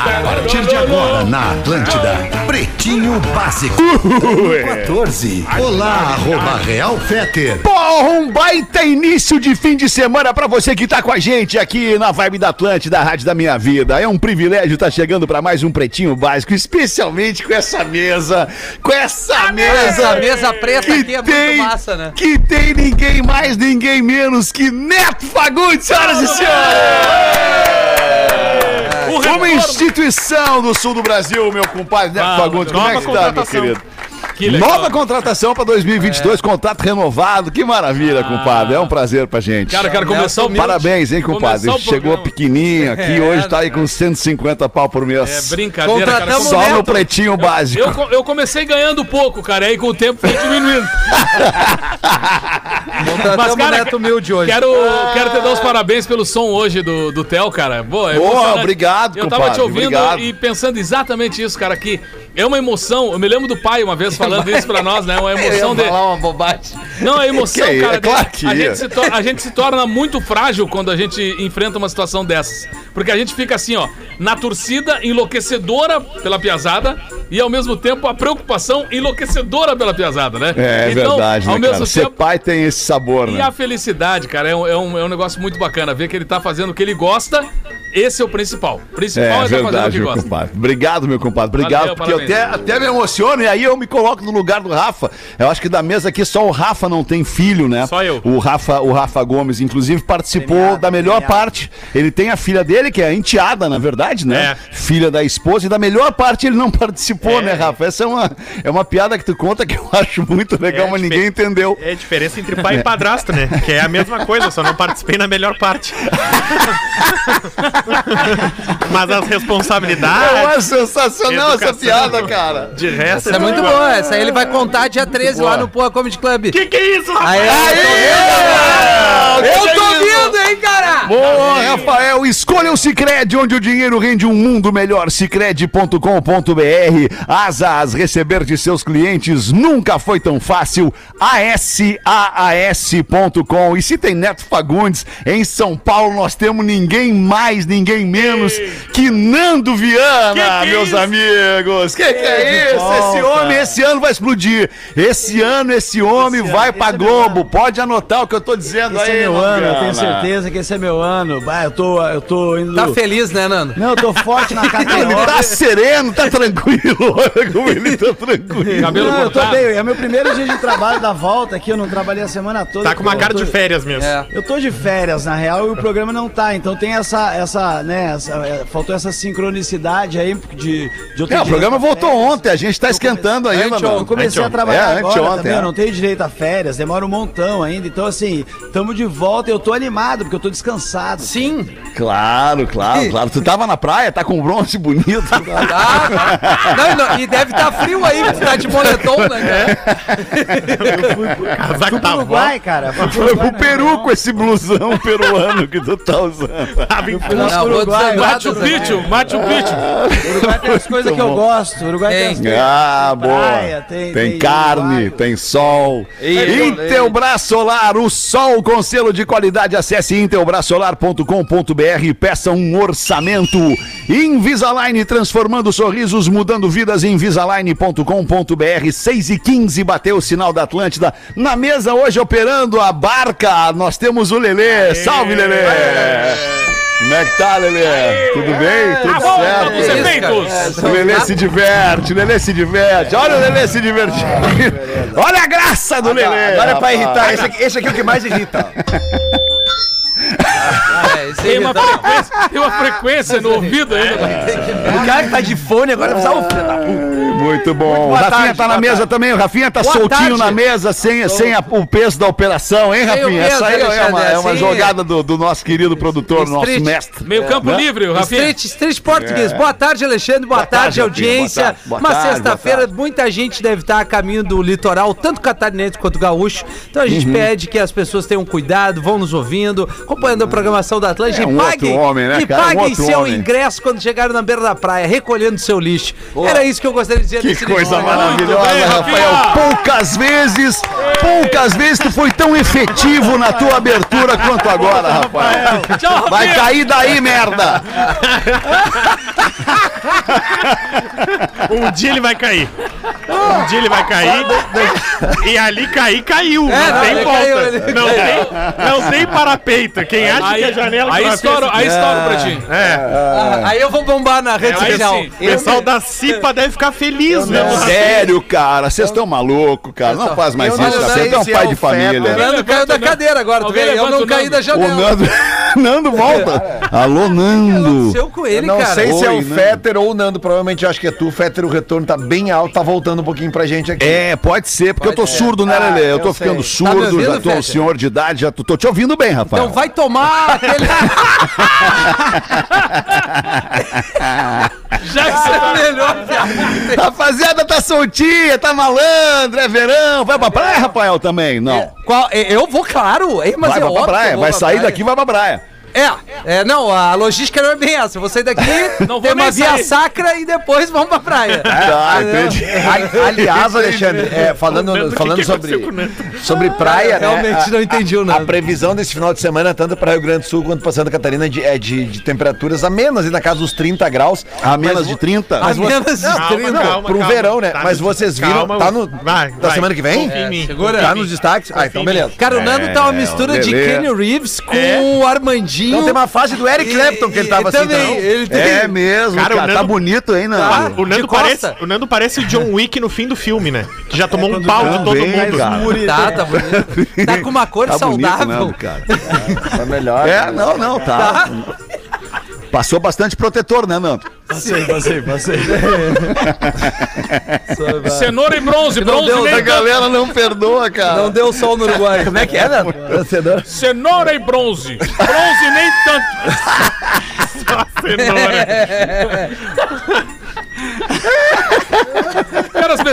A partir de agora na Atlântida, Pretinho Básico. 14. Olá, arroba Real Feter. Porra, um baita início de fim de semana pra você que tá com a gente aqui na Vibe da Atlântida, a Rádio da Minha Vida. É um privilégio estar chegando pra mais um Pretinho Básico, especialmente com essa mesa, com essa mesa. Essa mesa preta aqui é muito massa, né? Que tem ninguém mais, ninguém menos que Neto Fagundes, senhoras e senhores! Uma instituição do sul do Brasil, meu compadre Neto Fagundes. Como é que tá, meu querido? Nova contratação para 2022, contrato renovado. Que maravilha, compadre. É um prazer pra gente. Cara, eu quero começar o Parabéns, hein, compadre. Chegou pequenininho aqui, É, hoje tá aí com 150 pau por É mês. brincadeira, cara. Contratamos Só Neto. no pretinho básico. Eu, eu comecei ganhando pouco, cara, aí com o tempo foi diminuindo. Contratamos o Neto Humilde hoje. Quero, quero te dar os parabéns pelo som hoje do, do Theo, cara. Boa, é Boa, obrigado, Eu tava compadre, te ouvindo obrigado. e pensando exatamente isso, cara, que é uma emoção. Eu me lembro do pai uma vez falando isso pra nós, né? Uma emoção de. falar uma bobagem. Não, a emoção, Que é, cara. é claro que a, ia. gente se a gente se torna muito frágil quando a gente enfrenta uma situação dessas. Porque a gente fica assim, ó, na torcida, enlouquecedora pela piazada, e ao mesmo tempo a preocupação enlouquecedora pela piazada, né? É Então, verdade, ao né, mesmo cara? Ser tempo. pai tem esse sabor, E né? a felicidade, cara, é um, é, um, é um negócio muito bacana. Ver que ele tá fazendo o que ele gosta, esse é o principal. O principal é, É verdade, que meu gosta. compadre. Obrigado, meu compadre. Obrigado, Valeu, porque eu até, parabéns. até me emociono e aí eu me coloco no lugar do Rafa. Eu acho que da mesa aqui só o Rafa não tem filho, né? Só eu. O Rafa, o Rafa Gomes, inclusive, participou da melhor parte. Ele tem a filha dele, que é a enteada, na verdade, né? É. Filha da esposa, e da melhor parte ele não participou, né, Rafa? Essa é uma, é uma piada que tu conta que eu acho muito legal, É, mas ninguém entendeu. É a diferença entre pai e padrasto, né? Que é a mesma coisa, só não participei na melhor parte. Mas as Eu responsabilidades. acho sensacional essa piada, cara. De resto, Essa é muito boa. Essa aí ele vai contar dia 13 lá no Poa Comedy Club. Que que é isso, rapaz? Aí, eu tô vendo, hein, cara? Boa, Rafael, escolha o Cicred, onde o dinheiro rende um mundo melhor. Cicred.com.br. Asas, receber de seus clientes nunca foi tão fácil. ASAAS.com. E se tem Neto Fagundes em São Paulo, nós temos ninguém mais, ninguém menos que Nando Viana, Que que é meus isso? amigos. Que que é isso? Esse homem, esse ano vai explodir. Esse ano, esse homem vai pra Globo. Pode anotar o que eu tô dizendo Esse aí. é meu Nando ano, eu tenho certeza que esse é meu ano. Bah, eu tô, eu tô indo. Tá feliz, né, Nando? Não, eu tô forte na Ele KTO. tá sereno, tá tranquilo. Olha como ele tá tranquilo. Cabelo Não, eu tô bem. É meu primeiro dia de trabalho da volta aqui. Eu não trabalhei a semana toda. Tá com uma cara tô- de férias mesmo. É. Eu tô de férias, na real, e o programa não tá. Então tem essa, essa, né, essa- é, faltou essa sincronicidade aí de, de outro É, o programa voltou férias. ontem, a gente tá esquentando ainda, Anteontem, eu mano. comecei a trabalhar É, agora anteontem, também, é. eu não tenho direito a férias, demora um montão ainda. Então, assim, tamo de volta e eu tô animado, porque eu tô descansado. Sim. Claro, claro, claro. Tu tava na praia, tá com bronze bonito. Ah, não, não, e deve estar frio aí, porque tá de moletom, né? Casaco Fui tá pro Uruguai, cara. Fui pro Foi Uruguai, pro Peru com esse blusão peruano que tu tá usando. Tava em Não, Não, Uruguai, Machu. Picchu, Machu Picchu. O Uruguai tem as coisas que eu gosto. Uruguai tem, Tem. as coisas. Ah, boa. praia, tem- tem tem carne, Uruguai. tem sol. Intelbras Solar, o sol com selo de qualidade. Acesse intelbrasolar.com.br e peça um orçamento. Invisalign, transformando sorrisos, mudando vidas. Invisalign.com.br 6 e 15 bateu o sinal da Atlântida. Na mesa hoje operando a barca, nós temos o Lelê. Salve, Lelê! Como é que tá, Lelê? Tudo bem? Tudo Tá bom, certo? vamos ser feitos. O Lelê se diverte, o Lelê se diverte. Olha o Lelê se divertindo. Olha a graça do Lelê. Agora é pra irritar. Esse aqui, esse aqui é o que mais irrita. É, Tem uma tem uma frequência no ouvido ainda. O cara que tá de fone agora precisa. Ô, filho da puta. Muito bom. boa Rafinha tarde, tá na boa mesa tarde. também. O Rafinha tá Boa soltinho tarde. na mesa, sem, sem a- o peso da operação, hein, o Rafinha? Essa aí é uma, é uma assim- jogada do, do nosso querido produtor, nosso Street. mestre. Meio campo Né? livre, o Rafinha. Street, Street Português. Boa tarde, Alexandre. Boa, tarde, tarde, audiência. Boa tarde, boa Uma sexta-feira, boa muita gente deve estar a caminho do litoral, tanto catarinense quanto gaúcho. Então a gente Uhum. pede que as pessoas tenham cuidado, vão nos ouvindo, acompanhando a programação da Atlântica É um e paguem, outro homem, né, e? Um paguem outro seu homem. ingresso quando chegarem na beira da praia, recolhendo seu lixo. Era isso que eu gostaria de dizer Que nesse coisa maravilhosa, bem, Rafael. Rafinha. Poucas vezes, poucas vezes tu foi tão efetivo na tua abertura quanto agora, Rafael. Tchau, Vai cair daí, merda. Um dia ele vai cair. Um dia ele vai cair. E ali cair, caiu. É, não não, tem volta. caiu, não, tem, não tem parapeito. Quem acha Aí, que a janela aí que fez- aí estoura pra ti. É. Ah, Aí eu vou bombar na rede aí social. sim. O pessoal da CIPA deve ficar feliz, né? Sério, cara, vocês estão malucos, cara. Não faz mais eu isso, não sei Tu é um pai é de o Fetter. O família. Nando Levanta caiu da o Nando. cadeira agora, tu vê? Eu não o caí Nando. da O janela. Nando, Nando volta. Alô, Nando. aconteceu com ele, Não cara? sei se é Oi, o Nando. Fetter ou o Nando, provavelmente eu acho que é tu. O Fetter, o retorno tá bem alto, tá voltando um pouquinho pra gente aqui. É, pode ser, porque eu tô surdo, né, Ah, Lelê? Eu eu tô sei. ficando Tá me surdo, ouvindo, já tô um senhor de idade, já tô, tô te ouvindo bem, Rafael. Então vai tomar aquele. Já que você tá... melhor Rapaziada, tá soltinha, tá malandro, é verão. Vai pra praia, Rafael, também? Não. Qual, eu vou, claro. é, Mas vai é pra praia, vai sair praia. daqui e vai pra praia. É, é, não, a logística não é bem essa. Eu vou sair daqui, Não tem uma via sair. sacra e depois vamos pra praia. Tá, entendi. Ali- Aliás, Alexandre, é, falando, Nando, o que falando que sobre, sobre praia, né? Realmente a- não entendi o A nada. previsão desse final de semana, tanto para Rio Grande do Sul quanto para Santa Catarina, de- é de, de temperaturas amenas, e na casa dos 30 graus. A menos de vo- 30? A menos de Não, 30. não, pro verão, né? Tá Mas no- vocês viram, calma, tá no, vai, da vai. semana que vem? Mim. segura. Tá nos destaques? Ah, então beleza. Cara, o Nando tá uma mistura de. Kenny Reeves com É. o Armandinho. Então tem uma fase do Eric Clapton que ele tava assim, também. Ele tem... É mesmo, Cara, cara, tá Nando- bonito, hein, Nando? O Nando, parece, o Nando parece o John Wick no fim do filme, né? Que já tomou um pau de todo Também, mundo. cara. Tá, tá bonito. Tá com uma cor Tá bonito, saudável. Nando, cara. Tá melhor. É, não, não, tá. Passou bastante protetor, né, Nando? Passei, passei, passei. Cenoura e bronze, bronze deu, nem a tanto. galera não perdoa, cara. Não deu sol no Uruguai. Como é que é, né? Cenoura e bronze. Bronze nem tanto. Cenoura.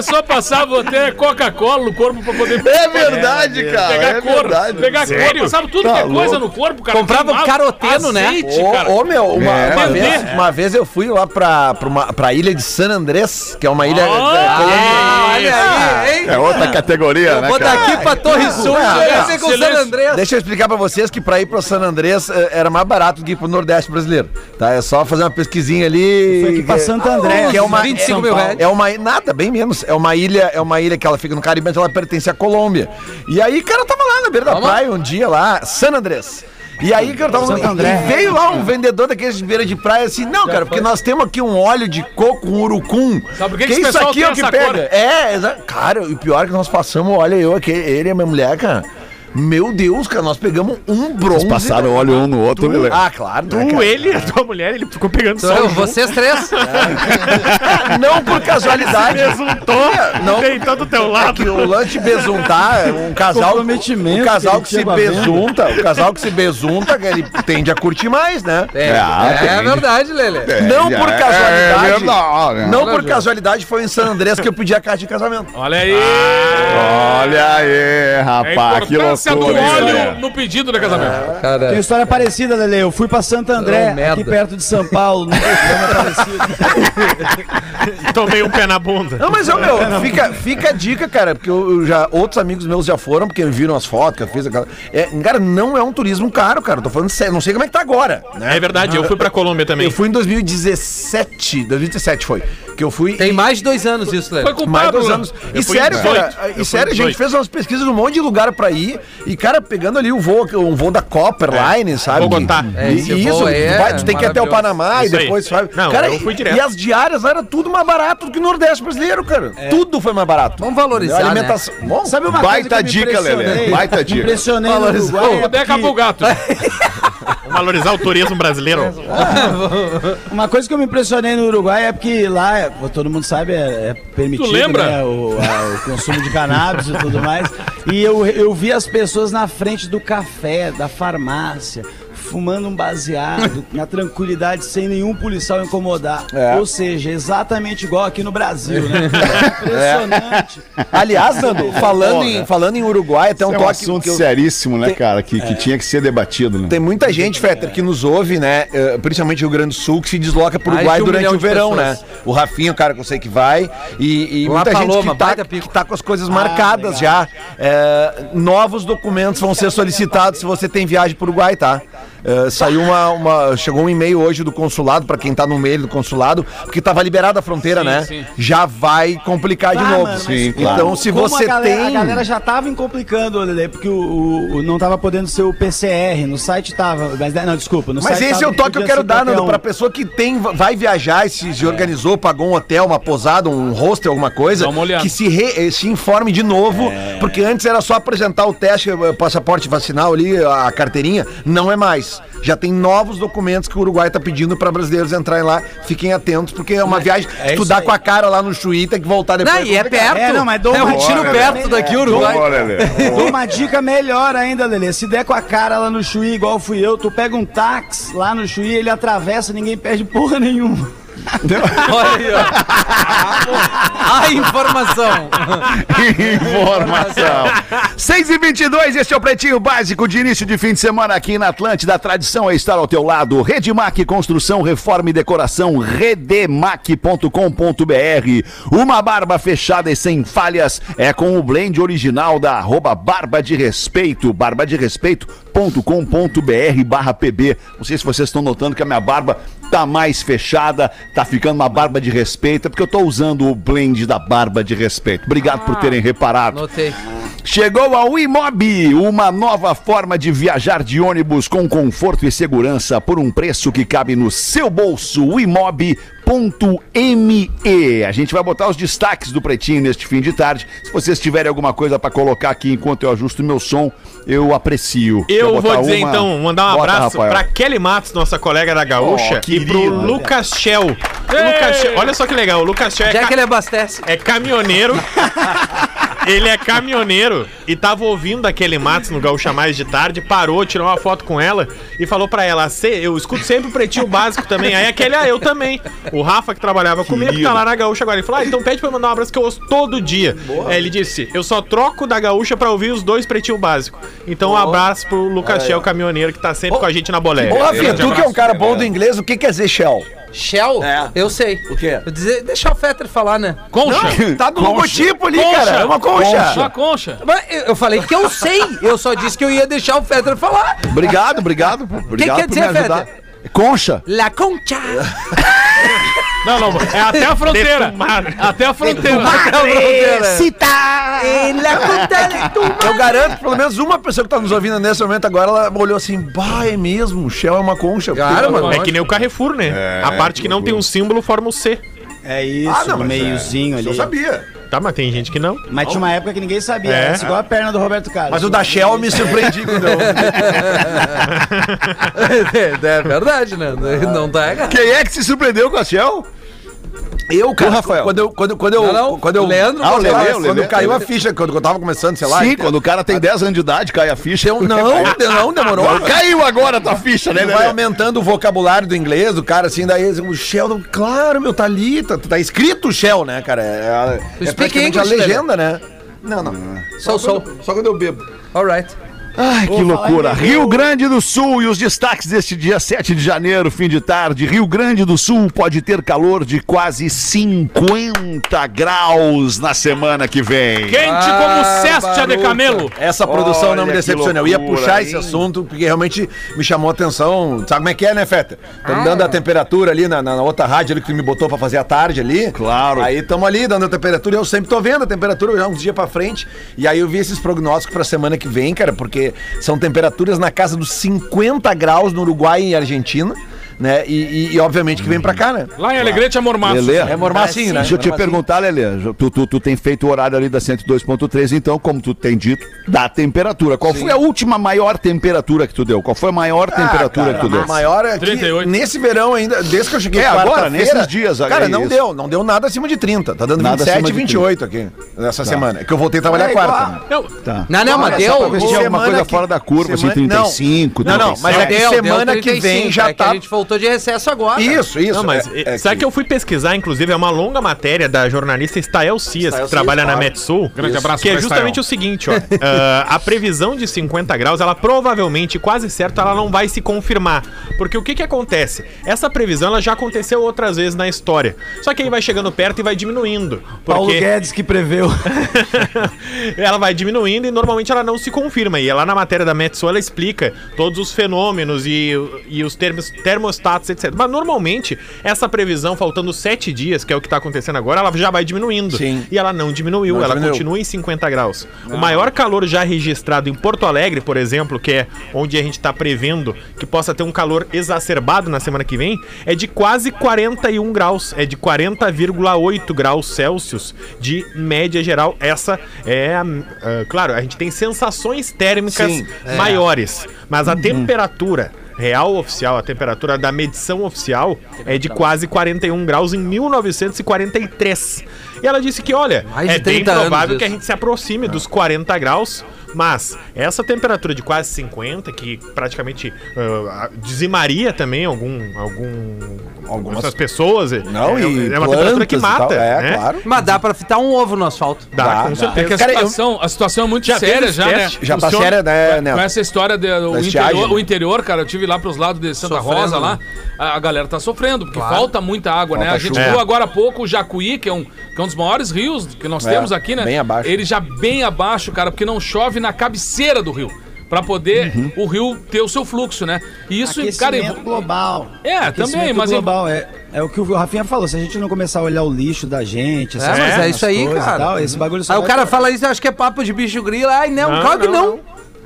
Pessoas passavam até Coca-Cola no corpo pra poder É verdade, cara. pegar é cor. verdade. Pegar cor, passavam tudo Tá que é coisa louco. no corpo, cara. Comprava Queimava caroteno, né? azeite, Ô, cara. ô, meu, uma, É. uma vez, uma vez eu fui lá pra, pra, uma, pra ilha de San Andrés, que é uma ilha. Ah, olha aí, hein? É outra categoria, Eu né, vou cara? daqui pra Torre Sul, Ah, é. com. San Andrés. Deixa eu explicar pra vocês que pra ir pro San Andrés eh, era mais barato do que ir pro Nordeste brasileiro. Tá? É só fazer uma pesquisinha ali. Foi aqui pra Santo André. Que é uma, 25 é, mil reais. É uma nada, bem menos. É uma ilha, é uma ilha que ela fica no Caribe, mas ela pertence à Colômbia. E aí, cara, tava lá na beira da Vamos? praia um dia lá, San Andrés. E aí, cara, tava Santo André. e veio lá um vendedor daqueles de beira de praia assim, não, cara, porque nós temos aqui um óleo de coco com urucum. Sabe por que que isso aqui é o que pega? cor? É, exa- cara, e o pior é que nós passamos, olha eu aqui, ele e a minha mulher, cara. Meu Deus, cara, nós pegamos um bronze. Vocês passaram óleo um no outro, Lelê. Ah, claro. né, Tu, cara? ele, a tua mulher, ele ficou pegando sol. Então, junto. vocês três. Não por casualidade. Besuntou, Não. deitou do teu É lado. que o lance besuntar, um casal. Comprometimento Um casal que que ele se besunta, o casal que se besunta, ele tende a curtir mais, né? É, Ah, é tem. verdade, Lelê. Não por É, casualidade. É verdade. Não por casualidade foi em San Andrés que eu pedi a carta de casamento. Olha aí. Olha aí, É rapaz, que loucura. Né? no pedido do casamento. Tem uma história parecida, Lele. Eu fui pra Santo André, merda. aqui perto de São Paulo, programa parecido. Tomei um pé na bunda. Não, mas, ô, meu, fica, fica a dica, cara, porque eu, eu já, outros amigos meus já foram, porque viram as fotos que eu fiz. Aquela, é, cara, não é um turismo caro, cara. eu Tô falando sério, não sei como é que tá agora. Né? É verdade, eu fui pra Colômbia também. Eu fui em 2017, 2017 foi. Que eu fui. Tem mais de dois anos isso, Lelê. Foi com Mais Pablo. dois anos. E Eu sério, 18. cara, e sério, a gente 18. fez umas pesquisas num monte de lugar pra ir. E, cara, pegando ali o voo, um voo da Copper Line, sabe? Bogotá. Que- É, e, e isso, aí é tu, vai, tu tem que ir até o. Panamá Isso e aí. depois vai. Não, cara, eu fui e- direto. E as diárias lá era tudo mais barato do que o Nordeste brasileiro, cara. Tudo foi mais barato. Vamos valorizar, A alimentação. Bom, Sabe uma Baita dica, Lelê, baita dica. Impressionei Valorizou. É porque- acabou o gato. Vamos valorizar o turismo brasileiro. Uma coisa que eu me impressionei no Uruguai é porque lá, todo mundo sabe, é, é permitido né, o, a- o consumo de cannabis e tudo mais. E eu, eu vi as pessoas na frente do café, da farmácia, fumando um baseado, na tranquilidade, sem nenhum policial incomodar. É. Ou seja, exatamente igual aqui no Brasil, né? Impressionante. Aliás, Nando, falando em, falando em Uruguai, até um é um toque assunto que eu- seríssimo, né, Tem- cara? Que, que tinha que ser debatido, né? Tem muita gente, Fetter, que nos ouve, né? eh, Principalmente Rio Grande do Sul, que se desloca pro Mais Uruguai um durante o verão, pessoas. né? O Rafinha, o cara que eu sei que vai. E, e Lá muita Paloma, gente que tá, que tá com as coisas marcadas já. Eh, novos documentos vão ser solicitados se você tem viagem pro Uruguai, tá? Eh, saiu uma, uma- Chegou um e-mail hoje do consulado, pra quem tá no meio do consulado, porque tava liberada a fronteira, Sim, né? sim. Já vai complicar de Ah, novo. mano, Sim, como- Então, se como você a galera, tem. A galera já tava complicando, Lele, porque o, o- o- não tava podendo ser o PCR. No site tava. Mas, não, desculpa. No Mas site esse é tava o toque que eu quero dar, Nando, um. pra pessoa que tem, vai viajar e se, se organizou, pagou um hotel, uma posada, um hostel, alguma coisa, que se, re- eh, se informe de novo, porque antes era só apresentar o teste, eh, passaporte vacinal ali, a carteirinha, não é mais. Já tem novos documentos que o Uruguai tá pedindo pra brasileiros entrarem lá, fiquem atentos, porque é uma viagem, é tu dá aí. com a cara lá no Chuí, tem que voltar depois. Não, e é complicado. perto. É, não, mas dou é um tiro dica, perto né? daqui, É, Uruguai. Bora, Lelê. Dou uma dica melhor ainda, Lelê. Se der com a cara lá no Chuí, igual fui eu, tu pega um táxi lá no Chuí, ele atravessa, ninguém perde porra nenhuma. Olha aí, ó. A informação. Informação. 6 e 22 este é o Pretinho Básico de início de fim de semana aqui na Atlântida. A tradição é estar ao teu lado. Redemac Construção, Reforma e Decoração, redemac.com.br. Uma barba fechada e sem falhas é com o blend original da arroba Barba de Respeito, barbaderespeito.com.br barra pb. Não sei se vocês estão notando que a minha barba tá mais fechada, tá ficando uma barba de respeito, é porque eu tô usando o blend da barba de respeito. Obrigado por terem reparado. Notei. Chegou ao Imob, uma nova forma de viajar de ônibus com conforto e segurança por um preço que cabe no seu bolso. O Imob.me. A gente vai botar os destaques do Pretinho neste fim de tarde. Se vocês tiverem alguma coisa pra colocar aqui enquanto eu ajusto meu som, eu aprecio. Eu vou dizer uma? então, mandar um Bota, abraço pra Kelly Matos, nossa colega da Gaúcha, Oh, e pro querido. Lucas Shell. Lucas Shell- Olha só que legal, o Lucas Shell é, Já ca- que ele abastece. é caminhoneiro. Ele é caminhoneiro e tava ouvindo a Kelly Matos no Gaúcha Mais de tarde, parou, tirou uma foto com ela e falou pra ela: "Cê, eu escuto sempre o Pretinho Básico também. Aí a Kelly, ah, eu também. O Rafa, que trabalhava comigo, tá lá na Gaúcha agora. Ele falou: ah, então pede pra eu mandar um abraço que eu ouço todo dia. Aí ele disse: eu só troco da Gaúcha pra ouvir os dois Pretinho Básico. Então um abraço pro Lucas Shell, caminhoneiro, que tá sempre com a gente na boleia. Ô, Rafinha, tu que é um cara bom do inglês, o que quer dizer Shell? Shell? É. Eu sei. O quê? Eu dizer, deixar o Fetter falar, né? Concha. Tá no Concha. logotipo ali, Concha. cara. É uma concha. Uma concha. Mas eu eu falei que eu sei. Eu só disse que eu ia deixar o Fetter falar. Obrigado, obrigado. Obrigado quer por dizer, me ajudar. Feder? Concha. La Concha. Não, não, é até a fronteira. Defumado. Até a fronteira. La Concha. Eu garanto que pelo menos uma pessoa que tá nos ouvindo nesse momento agora, ela olhou assim, bah, é mesmo, Shell é uma concha. Claro, mano. É que nem o Carrefour, né? a parte que não tem um símbolo forma o C. É isso, Ah, não, mas meiozinho Eu ali. sabia. Tá, mas tem gente que não. Mas tinha uma época que ninguém sabia. É. Era igual a perna do Roberto Carlos. Mas o da Shell eu me surpreendi quando eu... É, é verdade, né? Não tá errado. Quem é que se surpreendeu com a Shell? Eu, cara, Rafael. quando eu, quando, quando eu, Não, não, quando eu, o Leandro ah, o Lelê, o quando Lelê. caiu a ficha, quando eu tava começando, sei lá. Sim, então- quando o cara tem 10 anos de idade, cai a ficha. Não, não, demorou. Caiu agora a tua ficha, né, vai Lelê? aumentando o vocabulário do inglês, do cara assim, daí o Shell, claro, meu, tá ali, tá, tá escrito Shell, né, cara? É, a- é speak praticamente a English, legenda, né? Não, não. Sou, sou. Quando- Só quando eu bebo. Alright. Ai, que Vou loucura. Rio. Grande do Sul e os destaques deste dia 7 de janeiro, fim de tarde. Rio Grande do Sul pode ter calor de quase 50 graus na semana que vem. Quente como Ah, de. Camelo. Essa produção não me Olha decepciona. Eu ia puxar hein? esse assunto porque realmente me chamou a atenção. Sabe como é que é, né, Feta? Estamos dando a temperatura ali na, na outra rádio ali que tu me botou pra fazer a tarde ali. Claro. Aí estamos ali dando a temperatura e eu sempre tô vendo a temperatura já uns dias pra frente. E aí eu vi esses prognósticos pra semana que vem, cara, porque são temperaturas na casa dos 50 graus no Uruguai e Argentina. Né? E, e- e, obviamente que vem pra cá, né? Lá em Alegrete é mormaço. Lelê, É mormacinho, né? Deixa eu te perguntar, Lelê. Tu, tu, tu tem feito o horário ali da 102.3, então, como tu tem dito, da temperatura. Qual foi a última maior temperatura que tu deu? Qual foi a maior temperatura que tu deu? A maior é que 38. nesse verão ainda, desde que eu cheguei É, agora, nesses dias, Cara, é não isso. deu, não deu nada acima de 30. Tá dando Nada 27 acima e de 28 aqui nessa semana. É que eu voltei a trabalhar É quarta. né? Não, Tá. Não, não, mas deu. se tinha alguma semana coisa que- fora da curva, assim, semana- 35, Não, não, mas é que semana que 35, vem já é tá. Voltou de recesso agora. Isso, isso. Não, mas é- é sabe que... eu fui pesquisar, inclusive, é uma longa matéria da jornalista Stael Cias, Stael que trabalha Cias, na claro. Metsul. Grande abraço Que é justamente Stael. o seguinte, ó. ah, a previsão de 50 graus, ela provavelmente, quase certo, ela não vai se confirmar. Porque o que que acontece? Essa previsão, ela já aconteceu outras vezes na história. Só que aí vai chegando perto e vai diminuindo. Paulo Porque Guedes que preveu. ela vai diminuindo e normalmente ela não se confirma. E lá na matéria da Metsu ela explica todos os fenômenos e, e os termos, termostatos, etc. Mas normalmente essa previsão, faltando sete dias, que é o que está acontecendo agora, ela já vai diminuindo. Sim. E ela não diminuiu, Não ela diminuiu. continua em 50 graus. O maior calor já registrado em Porto Alegre, por exemplo, que é onde a gente está prevendo que possa ter um calor exacerbado na semana que vem, é de quase 41 graus. É de 40,8 graus Celsius de média geral. Essa é, a- ah, claro, a gente tem sensações térmicas Sim. maiores, mas a temperatura real oficial, a temperatura da medição oficial é de quase 41 graus em 1943. E ela disse que, olha, Mais é bem 30 anos provável que a gente se aproxime dos 40 graus, mas essa temperatura de quase 50, que praticamente ah, dizimaria também algum, algum, algumas pessoas, é- Não, é, e é uma temperatura que mata. tal. É, né? claro. Mas dá pra fritar um ovo no asfalto. Dá, Dá, com dá. certeza. É que a Cara, eu- situação, a situação é muito Já séria já, né? Já tá séria, né, Com Neto? essa história do interior, né? o interior, cara, eu tive lá pros lados de Santa Sofrendo, Rosa lá, né? a, a galera tá sofrendo, porque Claro. falta muita água, né? Falta A gente chuva. viu agora há pouco o Jacuí, que é, um, que é um dos maiores rios que nós É, temos aqui, né? bem abaixo. Ele já bem abaixo, cara, porque não chove na cabeceira do rio. Pra poder Uhum. o rio ter o seu fluxo, né? E isso, cara. Aquecimento global. É, também, mas- global é, é o que o Rafinha falou. Se a gente não começar a olhar o lixo da gente, essas É, mas é isso aí, cara. tal, esse bagulho só Aí o cara fala isso, eu acho que é papo de bicho grilo. Ai, não, Não, claro que não, não.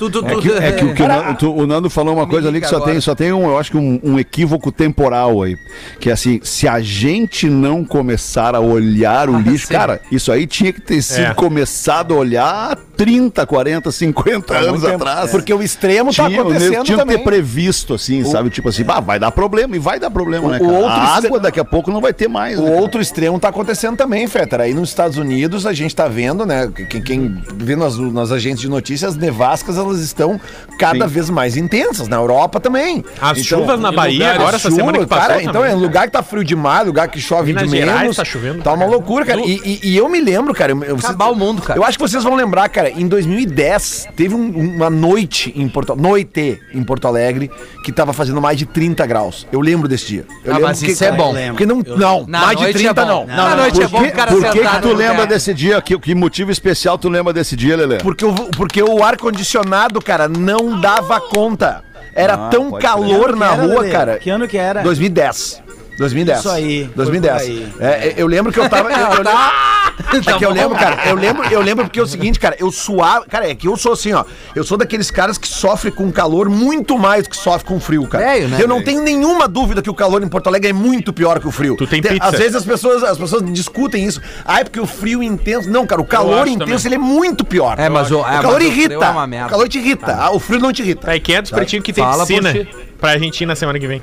Tu, É tu- que, é que o, que o Nando, tu- o Nando falou uma coisa ali que só agora. tem, só tem um, eu acho que um, um equívoco temporal aí. Que é assim, se a gente não começar a olhar o Ah, lixo, sim. cara, isso aí tinha que ter sido É. começado a olhar há 30, 40, 50 anos atrás. Porque o extremo tá tinha, acontecendo tinha que também. ter previsto, assim, sabe? Tipo assim, bah, vai dar problema, e vai dar problema, né, O cara? outro a extre- água daqui a pouco não vai ter mais, O né, outro extremo tá acontecendo também, Fetter. Aí nos Estados Unidos a gente tá vendo, né? Quem, quem vê nas, nas agências de notícias, as nevascas elas estão cada Sim. vez mais intensas. Na Europa também. As Então, chuvas na Bahia agora, essa Chuva, semana que passou cara, então também. é lugar que tá frio demais, lugar que chove Minas de Gerais menos. tá chovendo Tá uma loucura, cara. E, e- e eu me lembro, cara. Eu, eu- Acabar o mundo, cara. Eu acho que vocês vão lembrar, cara. Em 2010, teve um- uma noite em Porto Noite em Porto Alegre que tava fazendo mais de 30 graus. Eu lembro desse dia. Eu Ah, lembro mas porque, isso é bom. Porque não, não, Na mais de noite 30 é não. Na Não, não, noite é porque- bom o cara Por que, tu lembra lugar. desse dia? Que, que motivo especial tu lembra desse dia, Lelê? Porque o, porque o ar-condicionado, cara, não dava conta. Era Ah, tão pode calor na rua, cara. Que ano que era? 2010. 2010. Isso aí, foi 2010. por aí. É, eu lembro que eu tava. eu- eu- Tá É que eu lembro, cara, eu lembro, eu lembro porque é o seguinte, cara, eu suava. Cara, é que eu sou assim, ó. Eu sou daqueles caras que sofrem com calor muito mais do que sofre com frio, cara. Velho, né, eu não tenho nenhuma dúvida que o calor em Porto Alegre é muito pior que o frio. Tu tem pizza. Às vezes as pessoas, as pessoas discutem isso. Ah, é porque o frio intenso. Não, cara, o calor intenso também. ele é muito pior. É, mas o- é, o mas calor o frio irrita. é uma merda. O calor te irrita. Ah, o frio não te irrita. Aí, quem é dos pretinhos que tem Fala piscina pra gente ir na semana que vem?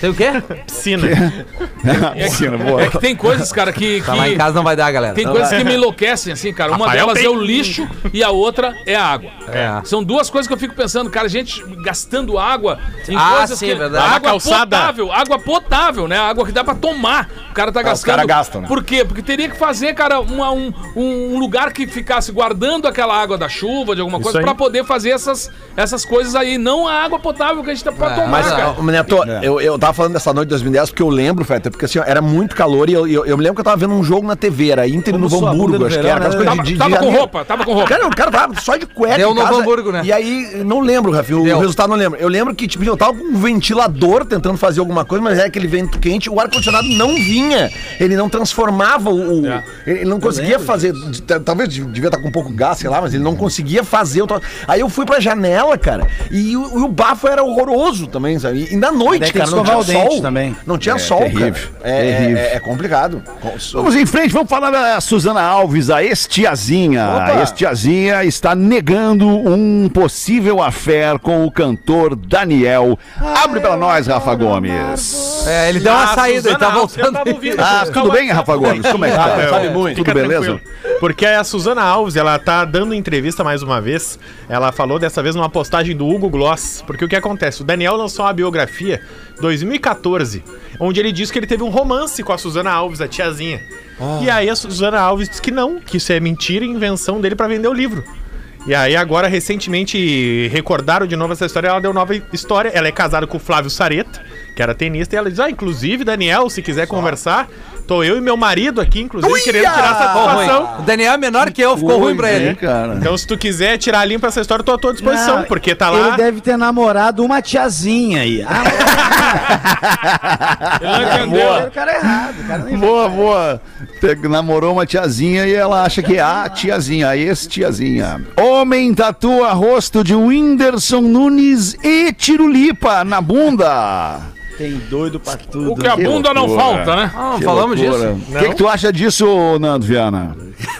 Tem o quê? Piscina. Piscina, boa. É que tem coisas, cara, que. Tá que- lá em casa não vai dar, galera. Tem coisas que me enlouquecem, assim, cara. Uma Rafael delas tem. é o lixo e a outra é a água. É. São duas coisas que eu fico pensando, cara, gente gastando água em Ah, coisas sim, que. verdade. Água calçada. potável, água potável, né? Água que dá pra tomar. O cara tá os gastando. cara gastam, né? Por quê? Porque teria que fazer, cara, uma- um, um lugar que ficasse guardando aquela água da chuva, de alguma coisa, aí. pra poder fazer essas, essas coisas aí. Não a água potável que a gente tá pra É, tomar, Mas, cara. Neto, eu, eu tava falando dessa noite de 2010 porque eu lembro, Feta, porque assim, ó, era muito calor e eu, eu, eu me lembro que eu tava vendo um jogo na TV, era Inter no Como bunda Hamburgo, no acho que era. aquelas né? coisas Tava, de- de tava com roupa, tava com roupa. Cara, o cara tava só de cueca. Deu casa, Hamburgo, né? E aí, não lembro, Rafinha, o Deu. resultado não lembro. Eu lembro que, tipo, eu tava com um ventilador tentando fazer alguma coisa, mas era aquele vento quente, o ar-condicionado não vinha. Ele não transformava o. o- É. Ele não conseguia fazer. de- de- Talvez devia estar com um pouco gás, sei lá, mas ele não conseguia fazer Aí eu fui pra janela, cara, e o, o bafo era horroroso também, sabe? E na noite, tem cara, não escovar o dente sol. também. Não tinha É, sol, terrível, cara. É, terrível. é- é complicado. Com- Vamos em frente, vamos falar da Suzana Alves, a ex-tiazinha. Opa. A ex-tiazinha está negando um possível affair com o cantor Daniel. Abre pra nós, Rafa Gomes. É, ele deu uma Ah, saída, ele tá Suzana Alves, eu voltando. Ah, tudo bem, Rafa Gomes? Como é que tá? Ah, sabe muito. Tudo beleza? tranquilo. Porque a Suzana Alves, ela tá dando entrevista mais uma vez. Ela falou dessa vez numa postagem do Hugo Gloss. Porque o que acontece? O Daniel lançou uma biografia 2014, onde ele diz que ele teve um romance com a Suzana Alves, a tiazinha. E aí a Suzana Alves diz que não, que isso é mentira e invenção dele pra vender o livro. E aí agora recentemente recordaram de novo essa história, ela deu nova história. Ela é casada com o Flávio Sareta, que era tenista, e ela diz: "Ah, inclusive, Daniel, se quiser conversar, tô eu e meu marido aqui, inclusive, querendo tirar ruim. satisfação." O Daniel é menor que eu, ficou ruim pra ele. cara. Então, se tu quiser tirar limpo essa história, eu tô à tua disposição, Não, porque tá Ele lá. deve ter namorado uma tiazinha aí. Ah, Ele entendeu. o cara é errado. Cara Boa, boa. Namorou uma tiazinha e ela acha que é a tiazinha, a ex-tiazinha. Homem tatua rosto de Whindersson Nunes e Tirulipa na bunda. Tem doido pra tudo. O que a bunda não falta, né? Ah, Que falamos loucura. disso. O que, que tu acha disso, Nando Viana?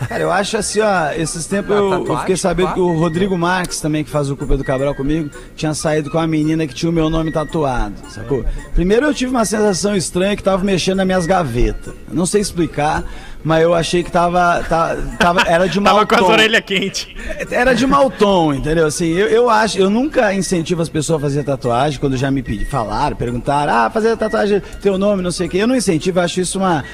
Cara, eu acho assim, ó, esses tempos eu, tatuagem, eu fiquei sabendo que o Rodrigo Marques, também, que faz o Culpa do Cabral comigo, tinha saído com uma menina que tinha o meu nome tatuado, sacou? Primeiro eu tive uma sensação estranha que tava mexendo nas minhas gavetas. Eu Não sei explicar, mas eu achei que tava. ta- tava era de mau Tava com as tom. orelhas quentes. Era de mau tom, entendeu? Assim, eu, eu acho, eu nunca incentivo as pessoas a fazer tatuagem quando já me pedi, falaram, perguntaram, ah, fazer tatuagem, teu nome, não sei o quê. Eu não incentivo, eu acho isso uma.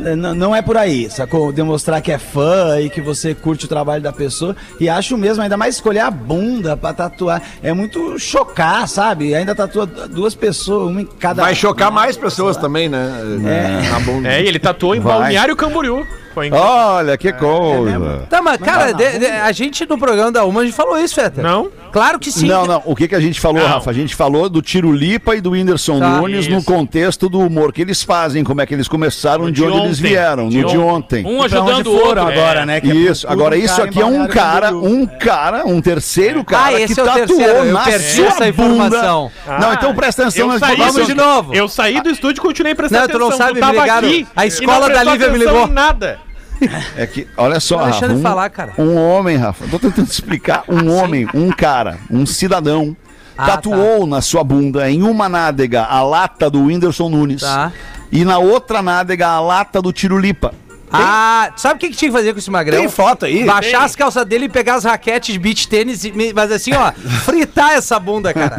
n- não é por aí, sacou? Demonstrar que é fã e que você curte o trabalho da pessoa. E acho mesmo, ainda mais escolher a bunda pra tatuar. É muito chocar, sabe? Ainda tatua duas pessoas, uma em cada. Vai chocar mais pessoas também, né? É. Na bunda. É, e ele tatuou em Vai. Balneário Camboriú. Foi. Olha, que coisa. Tá, mas, cara, de- de- a gente no programa da Uma, a gente falou isso, Fetter. Não? Claro que sim. Não, não. O que, que a gente falou, Não. Rafa? A gente falou do Tirulipa e do Whindersson Tá. Nunes no Isso. contexto do humor que eles fazem, como é que eles começaram, de de onde eles ontem. vieram, De no de ontem. Um Pra onde ajudando o outro. foram agora, né? que é Isso, agora isso cara, aqui é um cara, um cara, um terceiro cara Ah, esse que é o tatuou terceiro, eu na perdi sua essa informação. bunda. Não, então presta atenção. Eu nós saí, vamos de novo. eu saí do estúdio e continuei prestando Não, tu não atenção. sabe, tava me ligaram. aqui A e escola não da prestou Lívia me atenção ligou. em nada. É que, olha só, deixando Rafa, um, falar, cara. um homem, Rafa, tô tentando explicar, um homem, um cara, um cidadão, Ah, tatuou na sua bunda, em uma nádega, a lata do Whindersson Nunes Tá. e na outra nádega, a lata do Tirulipa. Ah, sabe o que, que tinha que fazer com esse magrão? Tem foto aí? Baixar as calças dele e pegar as raquetes de beach tênis, e mas assim, ó, fritar essa bunda, cara.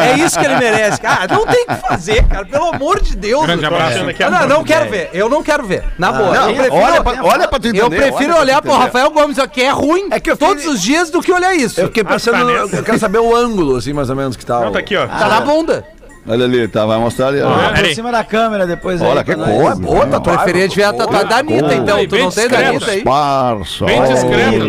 É isso que ele merece. Cara, não tem o que fazer, cara. Pelo amor de Deus. Grande cara. abraço. É Não, não, não quero ver. Eu não quero ver. Na boa. Não, eu prefiro, olha, pra, olha pra tu entender. eu prefiro olha olhar pro. Rafael Gomes, ó, que é ruim É que eu todos fiquei- os dias do que olhar isso. Eu fiquei pensando, tá nessa. eu quero saber o ângulo, assim, mais ou menos, que tal. Não, tá aqui, ó. Tá na bunda. Olha ali, tá, vai mostrar ali. Ah, Por cima da câmera depois Olha aí. que pra nós. coisa. Boa, tatuagem. Preferia tiver a tatuagem da Anitta, então. Tu não tem da. Anitta aí? Esparso. Bem olha. discreto.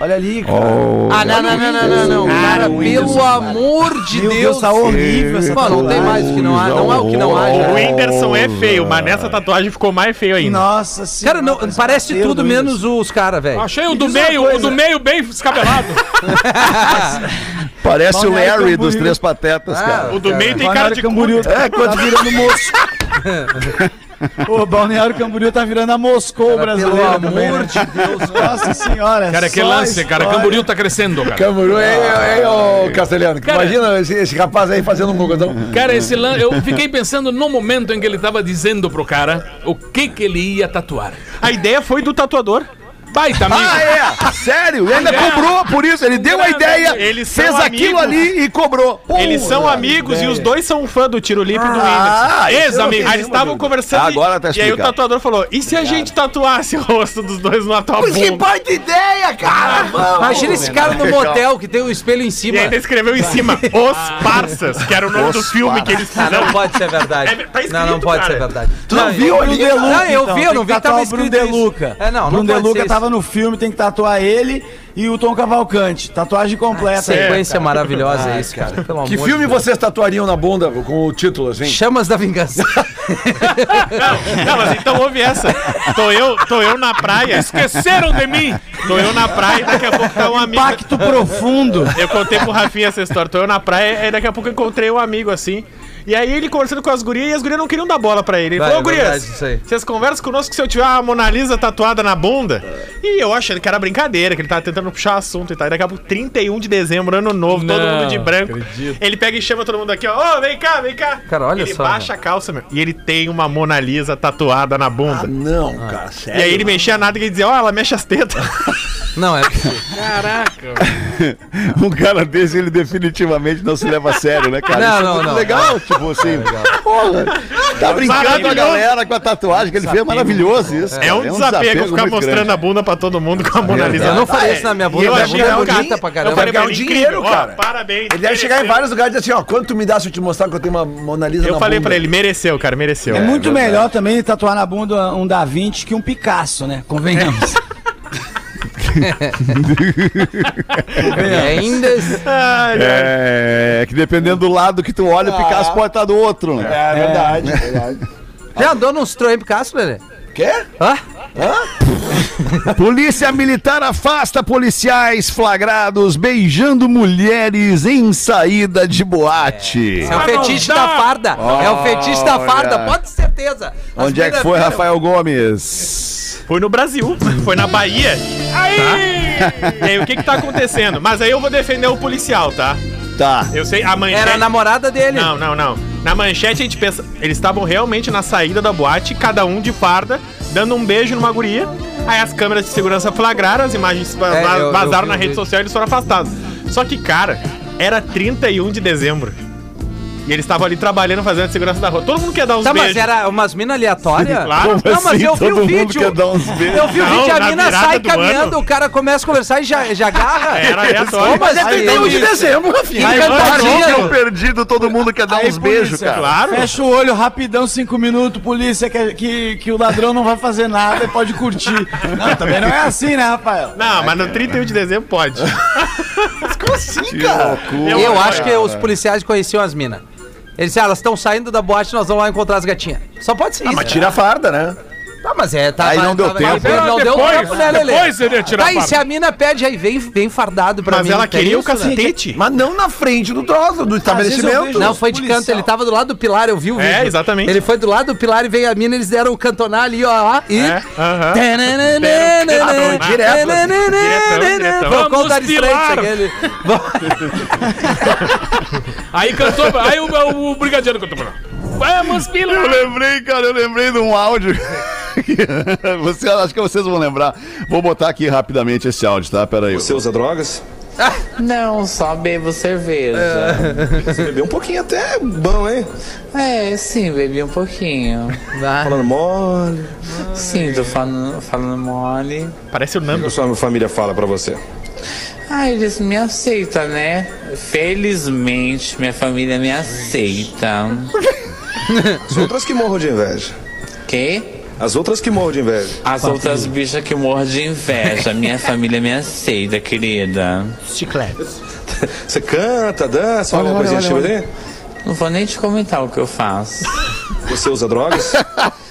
Olha ali, cara. Oh. Ah, não, não, não, não, não, não. Cara, pelo amor de Meu Deus. Deus, tá horrível Mano, não tem mais o que não há. Não é o que não há, O. Whindersson é feio, mas nessa tatuagem ficou mais feio ainda. Nossa senhora. Cara, não, parece tudo do menos os caras, velho. Achei o do meio, o do meio bem escabelado. Parece o Balneário Larry dos Camboriú. Três Patetas, cara. O do meio tem cara de Camboriú cu. tá virando moço. O Balneário Camboriú tá virando a Moscou brasileira pelo também, amor né? de Deus. Nossa senhora. Cara, que lance, cara. Camboriú tá crescendo, cara. Camburu, é, é, é, ô, Castelhano. Cara- Imagina esse, esse rapaz aí fazendo um gogozão. Cara, esse lance. Eu fiquei pensando no momento em que ele tava dizendo pro cara o que que ele ia tatuar. A ideia foi do tatuador. Baita amigo. Ah, é? Sério? E ainda É. cobrou por isso. Ele deu a ideia, Eles são fez aquilo amigos. ali e cobrou. Pô, Eles são amigos e os dois são fã do Tiro Lipe e do Ah, Whindersson. não Ex-amigos. eles estavam conversando. Ah, e- agora tá E aí o tatuador falou: e se a gente tatuasse o rosto dos dois numa tua Mas que baita ideia, cara! Vamos! Imagina esse cara no motel que tem o espelho em cima. E ainda escreveu em cima, Os Parças, que era o nome do filme que eles Ah, fizeram. não pode ser verdade. É, tá escrito, não, não pode cara. ser verdade. Tu não viu Bruno ali? De Luca, Não, eu vi, eu não vi tava o Bruno escrito De isso. Luca. É, não, não Bruno De pode Luca ser tava no filme, tem que tatuar ele e o Tom Cavalcante. Tatuagem completa. Sequência maravilhosa é isso, cara. Pelo Que amor filme de Deus. vocês tatuariam na bunda com o título, assim? Chamas da Vingança. Não, não, mas então ouve essa. Tô eu, tô eu na praia. Esqueceram de mim. Tô eu na praia e daqui a pouco tá um amigo. Pacto profundo. Eu contei pro Rafinha essa história. Tô eu na praia e daqui a pouco eu encontrei um amigo assim. E aí ele conversando com as gurias e as gurias não queriam dar bola pra ele. Ele Vai, falou, é gurias, verdade vocês conversam conosco se eu tiver uma Mona Lisa tatuada na bunda. E eu achando que era brincadeira, que ele tava tentando puxar assunto e tal. E daqui a pouco, 31 de dezembro, ano novo, todo Não, mundo de branco. acredito. Ele pega e chama todo mundo aqui, ó, ô, vem cá, vem cá. Cara, olha ele só, baixa a calça, meu, e ele tem uma Mona Lisa tatuada na bunda. Não, cara, e sério. aí ele mexia nada e ele dizia, ó, ela mexe as tetas. Não, é. Caraca. Um cara desse, ele definitivamente não se leva a sério, né, cara? Não, Isso é não, muito não. Tipo assim. Porra, tá brincando com a galera com a tatuagem que ele fez, é maravilhoso isso. É um desapego ficar mostrando grande. a bunda pra todo mundo com a Mona Lisa. Eu não faria isso na minha bunda. eu Minha bunda é que era um bonita pra Eu caramba. falei ganhar ele, um dinheiro, cara. parabéns. Ele deve chegar em vários lugares e dizer assim, ó, quanto tu me dá se eu te mostrar que eu tenho uma Mona Lisa Eu falei pra ele, mereceu, cara, mereceu. É muito melhor também tatuar na bunda um Da Vinci que um Picasso, né? Convenhamos. Ainda. É, é que dependendo do lado que tu olha, o Picasso pode estar do outro, né? É verdade, é verdade. Já andou num trem Picasso, Lelê? Quê? Hã? Polícia Militar afasta policiais flagrados beijando mulheres em saída de boate. É o fetiche da farda. É o fetiche da farda, pode ter certeza. As Onde é que foi, viram. Rafael Gomes? Foi no Brasil, foi na Bahia. Aí! E aí, o que que tá acontecendo? Mas aí eu vou defender o policial, tá? Tá. Eu sei, a manchete... Era a namorada dele. Não, não, não. Na manchete a gente pensa, eles estavam realmente na saída da boate, cada um de farda, dando um beijo numa guria. Aí as câmeras de segurança flagraram, as imagens va- É, eu- eu vazaram vi na rede social e eles foram afastados. Só que, cara, era 31 de dezembro. E eles estavam ali trabalhando, fazendo a segurança da rua. Todo mundo quer dar uns Tá, mas beijos. era umas minas aleatórias? Claro. Não, mas Assim, eu vi todo o mundo vídeo. quer dar uns beijos. Eu vi o vídeo, a na mina sai do caminhando, ano. o cara começa a conversar e já, já agarra. Era aleatório. Mas é 31 de dezembro, Rafinha. Que Parou cantadinha. que eu perdido, todo mundo quer dar Aí, uns beijos, cara. Claro. Fecha o olho rapidão, cinco minutos, polícia, que, que, que o ladrão não vai fazer nada e pode curtir. Não, também não é assim, né, Rafael? Não, mas no 31 de dezembro pode. Como assim, cara? Eu, acho que os policiais conheciam as minas. Eles disseram, elas estão saindo da boate, nós vamos lá encontrar as gatinhas. Só pode ser isso. Mas tira a farda, né? Mas é, tá. Aí não deu tempo. Não deu Depois, tempo, né, Lelê? depois seria tirar Tá, a e farda. se a mina pede aí, vem, vem fardado pra Mas mim. ela tem queria o né? cacetete. Mas não na frente do troço, do eu estabelecimento. Não, foi de policial. canto, ele tava do lado do pilar, eu vi o É, vídeo. exatamente. Ele foi do lado do pilar e veio a mina, eles deram o cantonar ali, ó, lá, e... É, direto, Vamos aquele. Aí cantou, aí o, o, o brigadeiro cantou. Vamos, Eu pilar! lembrei, cara, eu lembrei de um áudio. Você, acho que vocês vão lembrar. Vou botar aqui rapidamente esse áudio, tá? Pera aí. Você usa drogas? Não, só bebo cerveja. Você bebeu um pouquinho até bom, hein? É, sim, bebi um pouquinho. Falando mole. Sim, tô falando, falando mole. Parece o O Nando. que a sua família fala pra você? Ah, eles me aceitam, né? Felizmente, minha família me aceita. As outras que morram de inveja. Que? As outras que morram de inveja. As outras bichas que morram de inveja. Minha família me aceita, querida. Você canta, dança, alguma coisinha tipo assim? Não vou nem te comentar o que eu faço. Você usa drogas?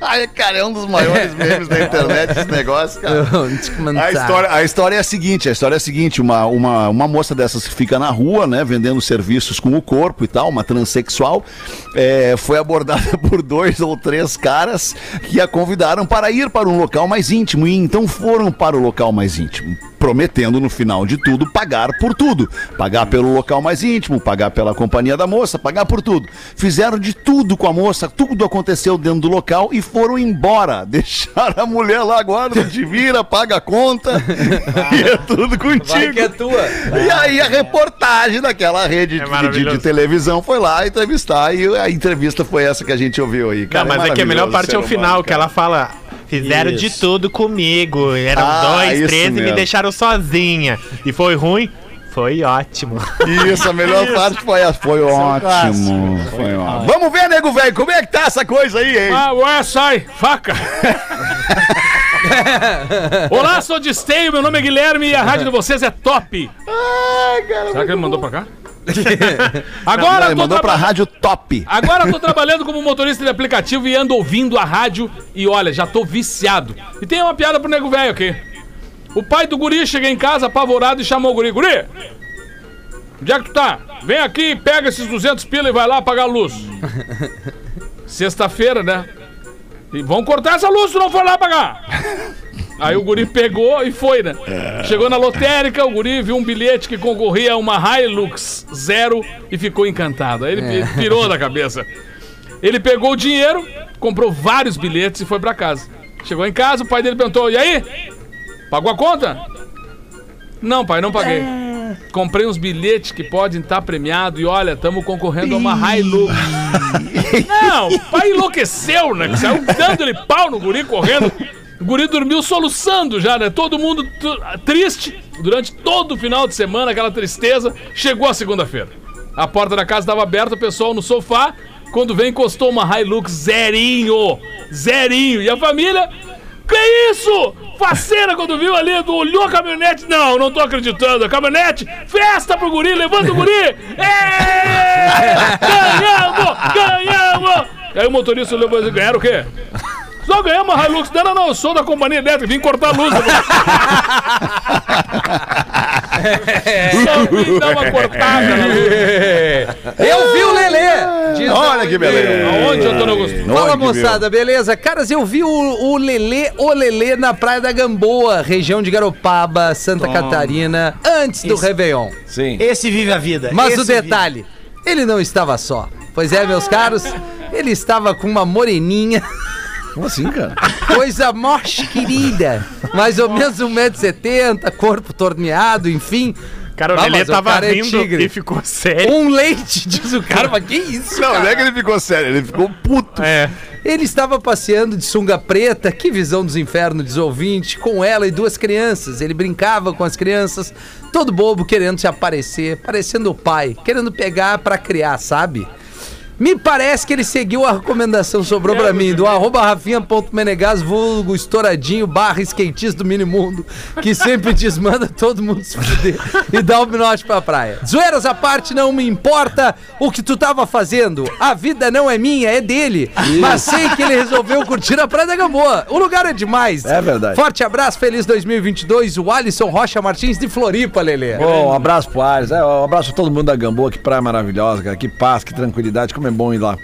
Ai, cara, é um dos maiores memes da internet esse negócio, cara. A história, a história é a seguinte, a história é a seguinte, uma, uma, uma moça dessas que fica na rua, né, vendendo serviços com o corpo e tal, uma transexual, é, foi abordada por dois ou três caras que a convidaram para ir para um local mais íntimo e então foram para o local mais íntimo, prometendo no final de tudo pagar por tudo, pagar pelo local mais íntimo, pagar pela companhia da moça, pagar por tudo. Fizeram de tudo com a moça, tudo aconteceu dentro do local e foram embora. Deixaram a mulher lá agora, te vira, paga a conta e é tudo contigo. Vai que é tua. E aí a reportagem daquela rede É de- de, televisão foi lá entrevistar e a entrevista foi essa que a gente ouviu aí. Cara, Não, mas é que a melhor parte é o final, humano, que ela fala. Fizeram de Isso. tudo comigo. Eram Ah, dois, isso três e me mesmo. deixaram sozinha. E foi ruim? Foi ótimo. Isso, a melhor parte foi essa. Foi ótimo. Foi ótimo. Vamos ver, nego velho, como é que tá essa coisa aí, hein? Ah, ué, sai, faca! Olá, sou de Esteio, meu nome é Guilherme e a rádio de vocês é top! Ai, cara. Será que ele mandou pra cá? Agora tô mandou pra rádio top. Agora tô trabalhando como motorista de aplicativo e ando ouvindo a rádio e olha, já tô viciado. E tem uma piada pro nego velho aqui. O pai do guri chega em casa apavorado e chamou o guri. Guri! Onde é que tu tá? vem aqui, pega esses 200 pila e vai lá apagar a luz. Sexta-feira, né? E vão cortar essa luz se não for lá apagar. Aí o guri pegou e foi, né? Chegou na lotérica, o guri viu um bilhete que concorria a uma Hilux Zero e ficou encantado. Aí ele pi- pirou da cabeça. Ele pegou o dinheiro, comprou vários bilhetes e foi pra casa. Chegou em casa, o pai dele perguntou: E aí? Pagou a conta? Não, pai, não paguei. Comprei uns bilhetes que podem estar premiados e olha, estamos concorrendo a uma Hilux. não, o pai enlouqueceu, né? Saiu dando-lhe pau no guri correndo. O guri dormiu soluçando já, né? Todo mundo triste durante todo o final de semana, aquela tristeza. Chegou a segunda-feira. A porta da casa estava aberta, o pessoal no sofá. Quando vem, encostou uma Hilux zerinho. Zerinho. E a família. Que isso? Faceira quando viu ali, olhou a caminhonete. Não, não tô acreditando. A caminhonete, festa pro guri, levanta o guri. Ê! Ganhamos! Ganhamos! Aí o motorista levou e ganharam o quê? Só ganhamos a Hilux. Não, não, não, eu sou da companhia elétrica, vim cortar a luz. Só vim dar uma cortada. Eu vi o Lelê! Diz Olha que beleza. Aonde, Antônio Augusto? Fala moçada, beleza? Caras, eu vi o, o Lelê, o Lelê na Praia da Gamboa, região de Garopaba, Santa Catarina, antes do Réveillon. Sim. Esse vive a vida. Mas esse o detalhe, ele não estava só. Pois é, meus caros, ele estava com uma moreninha, Como assim, cara? coisa morte querida. Mais ou menos 1,70m, corpo torneado, enfim. Cara, o Ah, Lelê tava cara é rindo tigre. e ficou sério. Um leite, diz o cara, mas que isso, Não, cara? não é que ele ficou sério, ele ficou puto. É. Ele estava passeando de sunga preta, que visão dos infernos, diz ouvinte, com ela e duas crianças. Ele brincava com as crianças, todo bobo, querendo se aparecer, parecendo o pai, querendo pegar pra criar, sabe? Me parece que ele seguiu a recomendação, sobrou pra mim, do arroba rafinha.menegas, vulgo estouradinho, barra skatista do minimundo, que sempre diz, manda todo mundo se fuder e dá o um pra praia. Zoeiras à parte, não me importa o que tu tava fazendo. A vida não é minha, é dele. Mas sei que ele resolveu curtir a Praia da Gamboa. O lugar é demais. É verdade. Forte abraço, feliz 2022. O Alisson Rocha Martins de Floripa, Lelê. Bom, um abraço pro Ares, é, um abraço a todo mundo da Gamboa, que praia maravilhosa, cara, que paz, que tranquilidade, como é bom ir lá.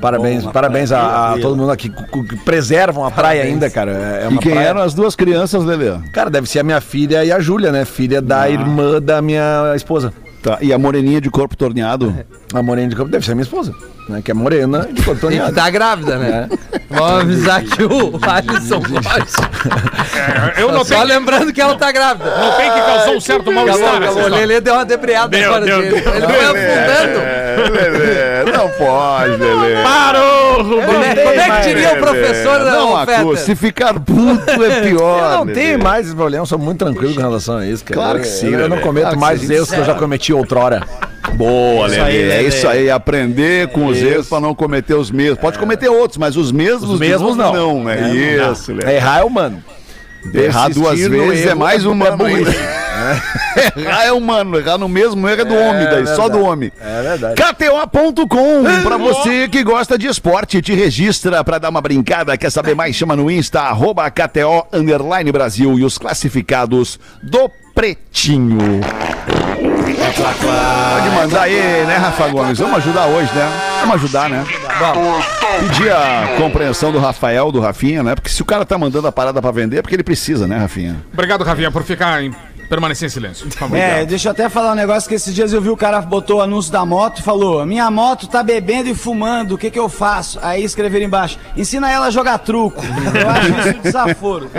parabéns, bom, a parabéns praia, a, a todo mundo aqui que, preservam a praia ainda, cara. É, é E quem praia- eram as duas crianças, Lelê? Cara, deve ser a minha filha e a Júlia, né? Filha da irmã da minha esposa. Tá, E a moreninha de corpo torneado? A morena de campo deve ser a minha esposa, né? Que é morena de corpo E torneado. tá grávida, né? Vamos avisar que o Alisson Rocha. Eu não Só tenho, lembrando que ela tá grávida. não tem que causou um certo mal-estar. essa O história. Lelê deu uma debreada Deu, agora deu, dele. deu. Ele foi afundando. É, Lelê, não pode, Lelê. Parou, Como é, como é que diria o professor da Não, oferta? Se ficar puto é pior. Eu não Lelê. tenho mais esse problema, eu sou muito tranquilo com relação a isso, cara. Claro que sim, Eu, eu não Lelê. cometo Claro que mais sim. erros que eu já cometi outrora. Boa, Lelê. é Lelê. isso aí, aprender com os erros pra não cometer os mesmos. Pode cometer outros, mas os mesmos, Os mesmos não. não, né? Isso, É, Lelê. errar é humano. Errar duas vezes é mais é humano burrice. Errar é humano, errar no mesmo erro é do homem, daí, só verdade. do homem. É verdade. KTO.com, pra você que gosta de esporte, te registra pra dar uma brincada, quer saber mais? Chama no Insta, arroba KTO Underline Brasil e os classificados do Pretinho. Pode mandar aí, né, Rafa Gomes? Vamos ajudar hoje, né? Vamos ajudar, né? Pedir a compreensão do Rafael, do Rafinha, né? Porque se o cara tá mandando a parada pra vender, é porque ele precisa, né, Rafinha? Obrigado, Rafinha, por ficar em permanecer em silêncio. É, deixa eu até falar um negócio que esses dias eu vi o cara botou o anúncio da moto e falou: Minha moto tá bebendo e fumando, o que que eu faço? Aí escreveram embaixo: Ensina ela a jogar truco. Eu acho isso um desaforo.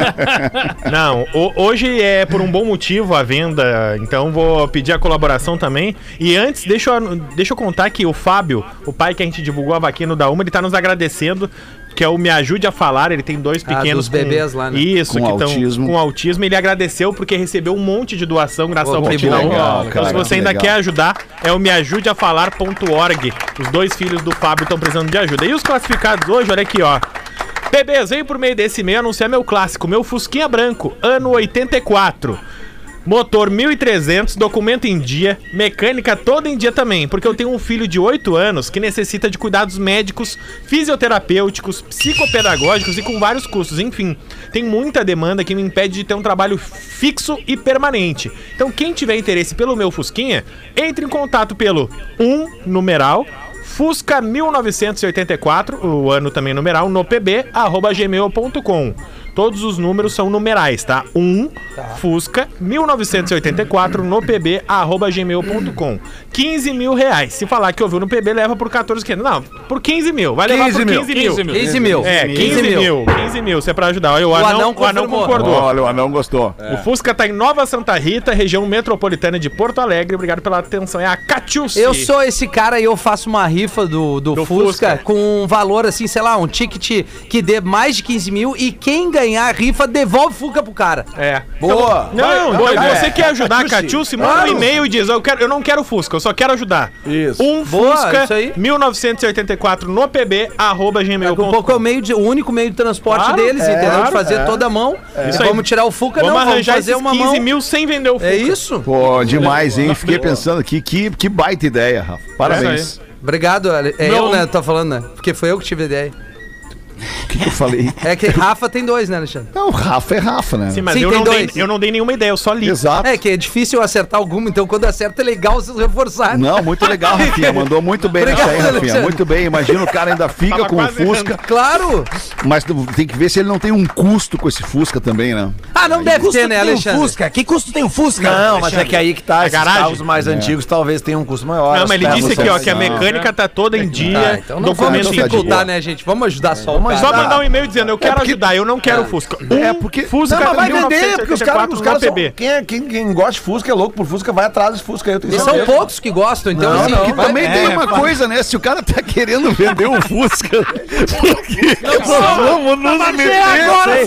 Não, ho- hoje é por um bom motivo a venda, então vou pedir a colaboração também. E antes, deixa eu, deixa eu contar que o Fábio, o pai que a gente divulgou a vaquinha no da Uma, ele tá nos agradecendo, que é o Me Ajude a Falar, ele tem dois Ah, pequenos dos bebês lá, né? Isso, Com que estão autismo. com autismo. Ele agradeceu porque recebeu um monte de doação graças Pô, ao Uma. Então, cara, se você que ainda legal. quer ajudar, é o meajudeafalar.org. Os dois filhos do Fábio estão precisando de ajuda. E os classificados hoje, olha aqui, ó. Bebês, veio por meio desse meio anunciar meu clássico, meu Fusquinha Branco, ano 84. Motor 1300, documento em dia, mecânica toda em dia também, porque eu tenho um filho de 8 anos que necessita de cuidados médicos, fisioterapêuticos, psicopedagógicos e com vários custos. Enfim, tem muita demanda que me impede de ter um trabalho fixo e permanente. Então, quem tiver interesse pelo meu Fusquinha, entre em contato pelo 1 numeral Fusca 1984, o ano também numeral, no pb. Todos os números são numerais, tá? 1 Fusca 1984 no pb, arroba gmail.com. 15 mil reais. Se falar que ouviu no pb, leva por 14 500. Não, por 15 mil. Vai levar 15 por mil. 15 mil. 15 mil. 15 mil. É, 15 mil. 15 mil, se é pra ajudar. Olha, O, anão, anão o anão concordou. Olha, o anão gostou. O Fusca tá em Nova Santa Rita, região metropolitana de Porto Alegre. Obrigado pela atenção. É a Catiuci. Eu sou esse cara e eu faço uma rifa do, do, Do Fusca, Fusca. com um valor assim, sei lá, um ticket que dê mais de 15 mil e quem ganhar a rifa devolve Fusca pro cara. É. Boa. Não, Vai, se vai. você quer ajudar a Catiuci, manda um e-mail e diz: eu, quero, eu não quero Fusca, eu só quero ajudar. Isso. Um Boa, Fusca isso aí. 1984 no pb, arroba gmail.com. pouco é o, meio de, o único meio de transporte Claro, deles, é, entendeu? claro, de fazer é. toda a mão. E Isso aí. vamos tirar o Fuca, Vamos não, vamos fazer esses uma 15 mão. mil sem vender o Fusca. É isso? Pô, demais, hein? Fiquei pensando aqui, que, que baita ideia, Rafa. Parabéns. Isso Obrigado, é Não. eu, né? Tô falando, né? Porque foi eu que tive a ideia. O que, que eu falei? É que Rafa tem dois, né, Alexandre? Não, Rafa é Rafa, né? Sim, mas Sim, eu, tem não dei, dois. eu não dei nenhuma ideia, eu só li. Exato. É que é difícil eu acertar alguma, então quando acerta é legal vocês reforçarem. Não, muito legal, Rafinha. Mandou muito bem nessa aí, Obrigado, Rafinha. Alexandre. Muito bem. Imagina o cara ainda fica Tava com o Fusca, Claro! mas tem que ver se ele não tem um custo com esse Fusca também, né? Ah, não deve Custo ter, né, Alexandre? Fusca? Que custo tem o Fusca? Não, mas é que aí que tá. Esses garagem? carros mais antigos talvez tenham um custo maior. Não, as mas ele peças disse aqui, ó, que a mecânica tá toda em dia, Ah, então não vamos dificultar, né, gente? Vamos ajudar só o Só cara. mandar um e-mail dizendo, eu quero ajudar, eu não quero Fusca. É, porque- Fusca Não, mas vai vender, 1984 porque os caras, os caras são, quem, é- quem, quem gosta de Fusca é louco por Fusca, vai atrás de Fusca. Eu tenho E são poucos que gostam, então Não, assim, não, que vai- Também tem uma coisa, né? Se o cara tá querendo vender um Fusca, porque nós vamos nos meter. Até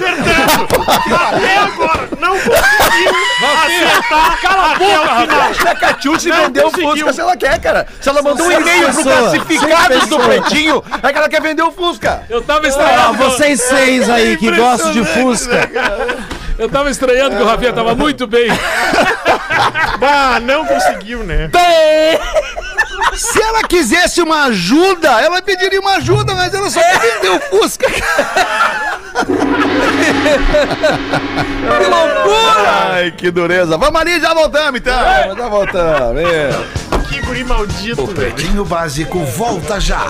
agora, não conseguiu acertar Cala a boca, Se a Catiuce Não vendeu o. Fusca se ela quer, cara. Se ela mandou um e-mail pro classificados seis do. Pretinho, é que ela quer vender o Fusca. Eu tava Ah, vocês seis aí que gostam de Fusca. Eu tava estranhando que o Rafinha tava muito bem. Ah, não conseguiu, né? Se ela quisesse uma ajuda, ela pediria uma ajuda, mas ela só vender o Fusca. Que loucura! Ai, que dureza. Vamos ali, já voltamos então. Mas tá voltando, é. Que guri maldito, velho. Pretinho Básico volta já.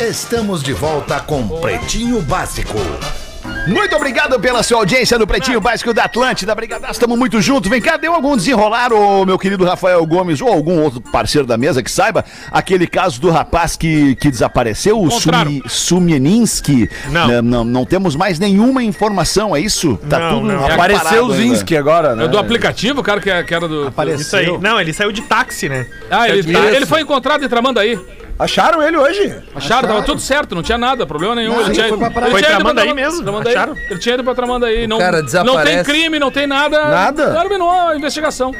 Estamos de volta com Pretinho Básico. Muito obrigado pela sua audiência no Pretinho Básico da Atlântida. Obrigado, estamos muito juntos. Vem cá, deu algum desenrolar, ô, meu querido Rafael Gomes, ou algum outro parceiro da mesa que saiba, aquele caso do rapaz que, que desapareceu, o. Sumi, Sumieninski. Não. Né, não. Não temos mais nenhuma informação, é isso? Tá Não, tudo não. Apareceu o. Zinski agora, né? É do aplicativo, o cara que, é- que era do. Apareceu. Isso aí. Não, ele saiu de táxi, né? Ah, ele, tá- ele foi encontrado em Tramandaí. Acharam ele hoje? Acharam, tava tudo certo, não tinha nada, problema nenhum. Não, ele tinha, foi pra ele Foi pra Tramandaí Traman- mesmo? Tramandaí. Acharam? Ele tinha ido pra Tramandaí. Não, cara não desaparece. tem crime, não tem nada. Nada? Terminou a investigação.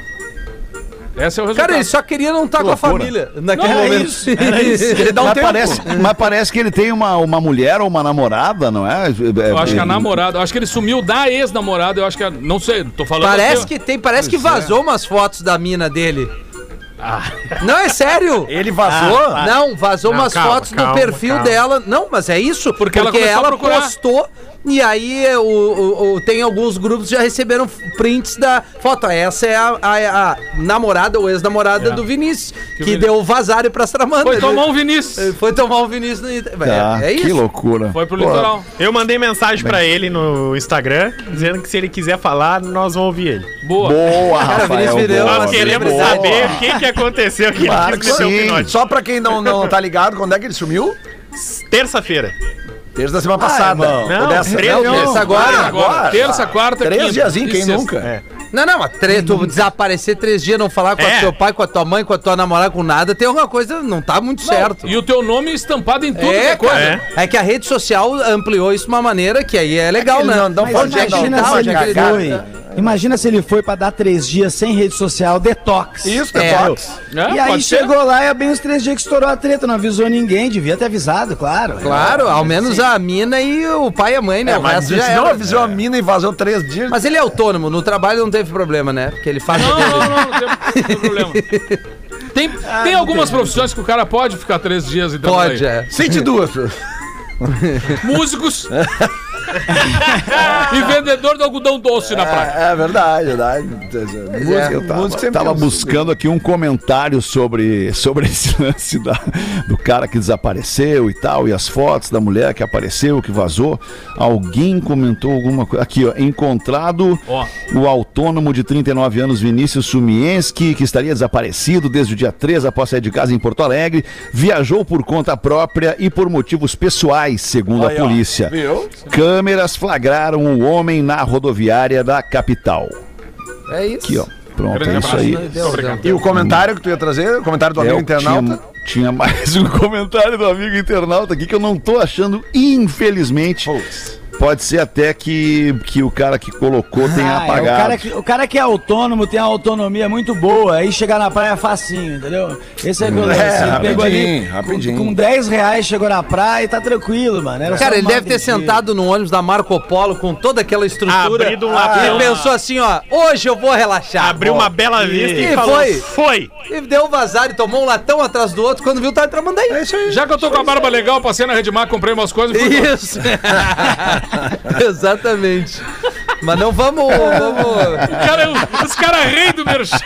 Esse é o resultado. Cara, ele só queria não estar com a família naquele Não, é momento. isso, Ele dá um mas, tempo. parece, mas parece que ele tem uma, uma mulher ou uma namorada, não é? Eu acho que a Ele- namorada, eu acho que ele sumiu da ex-namorada, eu acho que a, não sei, tô falando Parece que tem, parece que vazou umas fotos da mina dele. Não, é sério. Ele vazou? Não, vazou Não, umas calma, fotos calma, do perfil calma. dela. Não, mas é isso. Porque Porque, ela ela, postou e aí o, o- o- tem alguns grupos que já receberam prints da foto. Essa é a, a- a namorada ou ex-namorada do Vinícius, que, Vini- deu o vazário pra Stramanda. Foi tomar um Vinícius. foi tomar um Vinícius no Tá, é, é que isso. loucura. Foi pro Pô, litoral. Eu mandei mensagem pra ele no Instagram, dizendo que se ele quiser falar, nós vamos ouvir ele. Boa. Boa, Cara, Rafael. Boa. uma Nós queremos celebridade. saber o que, que aconteceu que Claro ele que quis sim. pinote. Só pra quem não, não tá ligado, quando é que ele sumiu? Terça-feira. Desde a semana passada. irmão. Ou dessa- três não, não. Essa agora, Ah, Agora, terça, quarta, Três quinta. diazinhos, e quem sexta. nunca? Não, não, mas tre- tu desaparecer três dias, não falar com É. o teu pai, com a tua mãe, com a tua namorada, com nada, tem alguma coisa, não tá muito certo. E o teu nome estampado em tudo que É, é coisa. cara. É. que a rede social ampliou isso de uma maneira que aí é legal, Ele né? não- não Mas pode imagina não se ele foi. Imagina se ele foi pra dar três dias sem rede social, detox. Isso, É. detox. É, E aí ser. chegou lá e é bem os três dias que estourou a treta, não avisou ninguém, devia ter avisado, claro. Claro, ao menos a mina e o pai e a mãe, né? É, mas resto se já não avisou a mina e vazou três dias. Mas ele é autônomo, no trabalho não teve problema, né? Porque ele faz Não, não, não, não tem, não tem problema. Tem, tem algumas profissões que o cara pode ficar três dias então. Pode, aí. é. Sente duas. Músicos. e vendedor de algodão doce na praia. É, é verdade, verdade. Música, Eu tava, música sempre tava buscando aqui um comentário sobre, sobre esse lance da- do cara que desapareceu e tal, e as fotos da mulher que apareceu, que vazou. Alguém comentou alguma coisa. Aqui, ó. Encontrado Ó. o autônomo de 39 anos, Vinícius Sumienski, que estaria desaparecido desde o dia 3 após sair de casa em Porto Alegre. Viajou por conta própria e por motivos pessoais, segundo a polícia. Viu? Câmeras flagraram o homem na rodoviária da capital. É isso. Aqui, ó. Pronto, Grande é isso abraço. aí. Deu. E o comentário que tu ia trazer? O comentário do É, amigo internauta? Tinha, tinha mais um comentário do amigo internauta aqui que eu não tô achando, infelizmente. Pode ser até que, que o cara que colocou tenha Ah, é, apagado. o, cara que, o cara que é autônomo tem uma autonomia muito boa, aí chegar na praia é facinho, entendeu? Esse é o que eu lance. Ele pegou ali rapidinho, rapidinho. Com, com 10 reais, chegou na praia e tá tranquilo, mano. Era Cara, ele deve ter sentado no ônibus da Marco Polo com toda aquela estrutura. Abrido um e latão. pensou assim, ó, hoje eu vou relaxar. Abriu uma bela vista e, E falou: foi. Foi! E deu um vazar e tomou um latão atrás do outro. Quando viu, tava entrando aí. É isso aí. Já que eu tô com a barba legal, passei na Redmar, comprei umas coisas e. Isso. Exatamente. Mas não vamos. vamos... Cara, os caras rei do merchan.